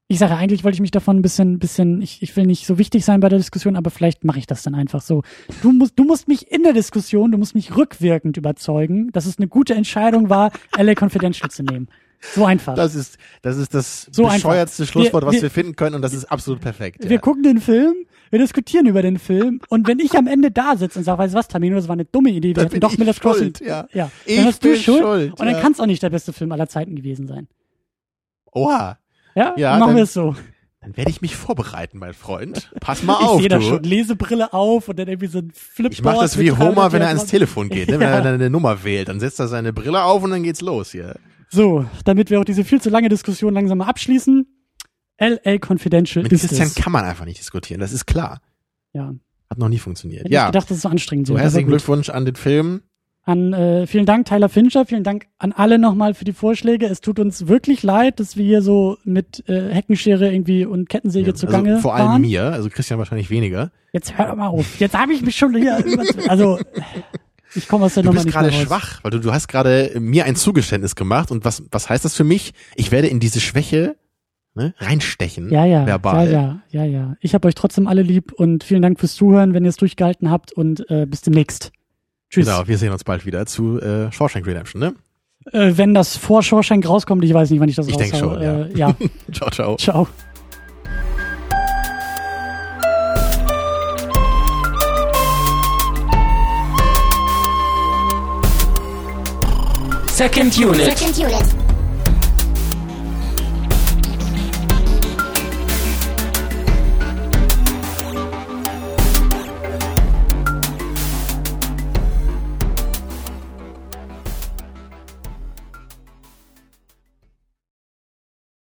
ich sage, eigentlich wollte ich mich davon ein bisschen, bisschen, ich, ich will nicht so wichtig sein bei der Diskussion, aber vielleicht mache ich das dann einfach so. Du musst, du musst mich in der Diskussion, du musst mich rückwirkend überzeugen, dass es eine gute Entscheidung war, LA Confidential zu nehmen. So einfach. Das ist, das ist das So einfach. bescheuertste Schlusswort, Wir- was wir- wir finden können und das ist absolut perfekt. Wir Ja. gucken den Film, wir diskutieren über den Film und wenn ich am Ende da sitze und sage, weißt du was, Tamino, das war eine dumme Idee, wir Dann hätten doch ich Miller's Crossing. ja. ja. Ich dann hast du bin schuld, schuld, und dann ja. kann es auch nicht der beste Film aller Zeiten gewesen sein. Oha. Ja, Ja, dann machen wir es so. Dann werde ich mich vorbereiten, mein Freund. Pass mal Ich auf, sehe du. da schon Lesebrille auf und dann irgendwie so ein Flipboard. Ich mache das wie Homer, 300 wenn er ans. Telefon geht, ne? wenn Ja. er dann eine Nummer wählt. Dann setzt er seine Brille auf und dann geht's los hier. So, damit wir auch diese viel zu lange Diskussion langsam mal abschließen. LA Confidential Mit ist Christian es. kann man einfach nicht diskutieren, das ist klar. Ja. Hat noch nie funktioniert. Hätte Ja, ich gedacht, dass es so anstrengend so herzlichen. Glückwunsch an den Film. An, äh, vielen Dank, Tyler Fincher. Vielen Dank an alle nochmal für die Vorschläge. Es tut uns wirklich leid, dass wir hier so mit äh, Heckenschere irgendwie und Kettensäge Ja, zugange also vor allem waren. mir, also Christian wahrscheinlich weniger. Jetzt hör mal auf. Jetzt habe ich mich schon hier. Also, ich komme aus der Du Nummer bist nicht gerade schwach, weil du, du hast gerade mir ein Zugeständnis gemacht und was, was heißt das für mich? Ich werde in diese Schwäche ne, reinstechen. Ja, ja, verbal. ja, ja, ja, ja. Ich habe euch trotzdem alle lieb und vielen Dank fürs Zuhören, wenn ihr es durchgehalten habt und äh, bis demnächst. Tschüss. Genau, wir sehen uns bald wieder zu äh, Shawshank Redemption, ne? Äh, wenn das vor Shawshank rauskommt, ich weiß nicht, wann ich das Ich denke schon, ja. Äh, ja. ciao, ciao. Ciao. Second Unit. Second Unit.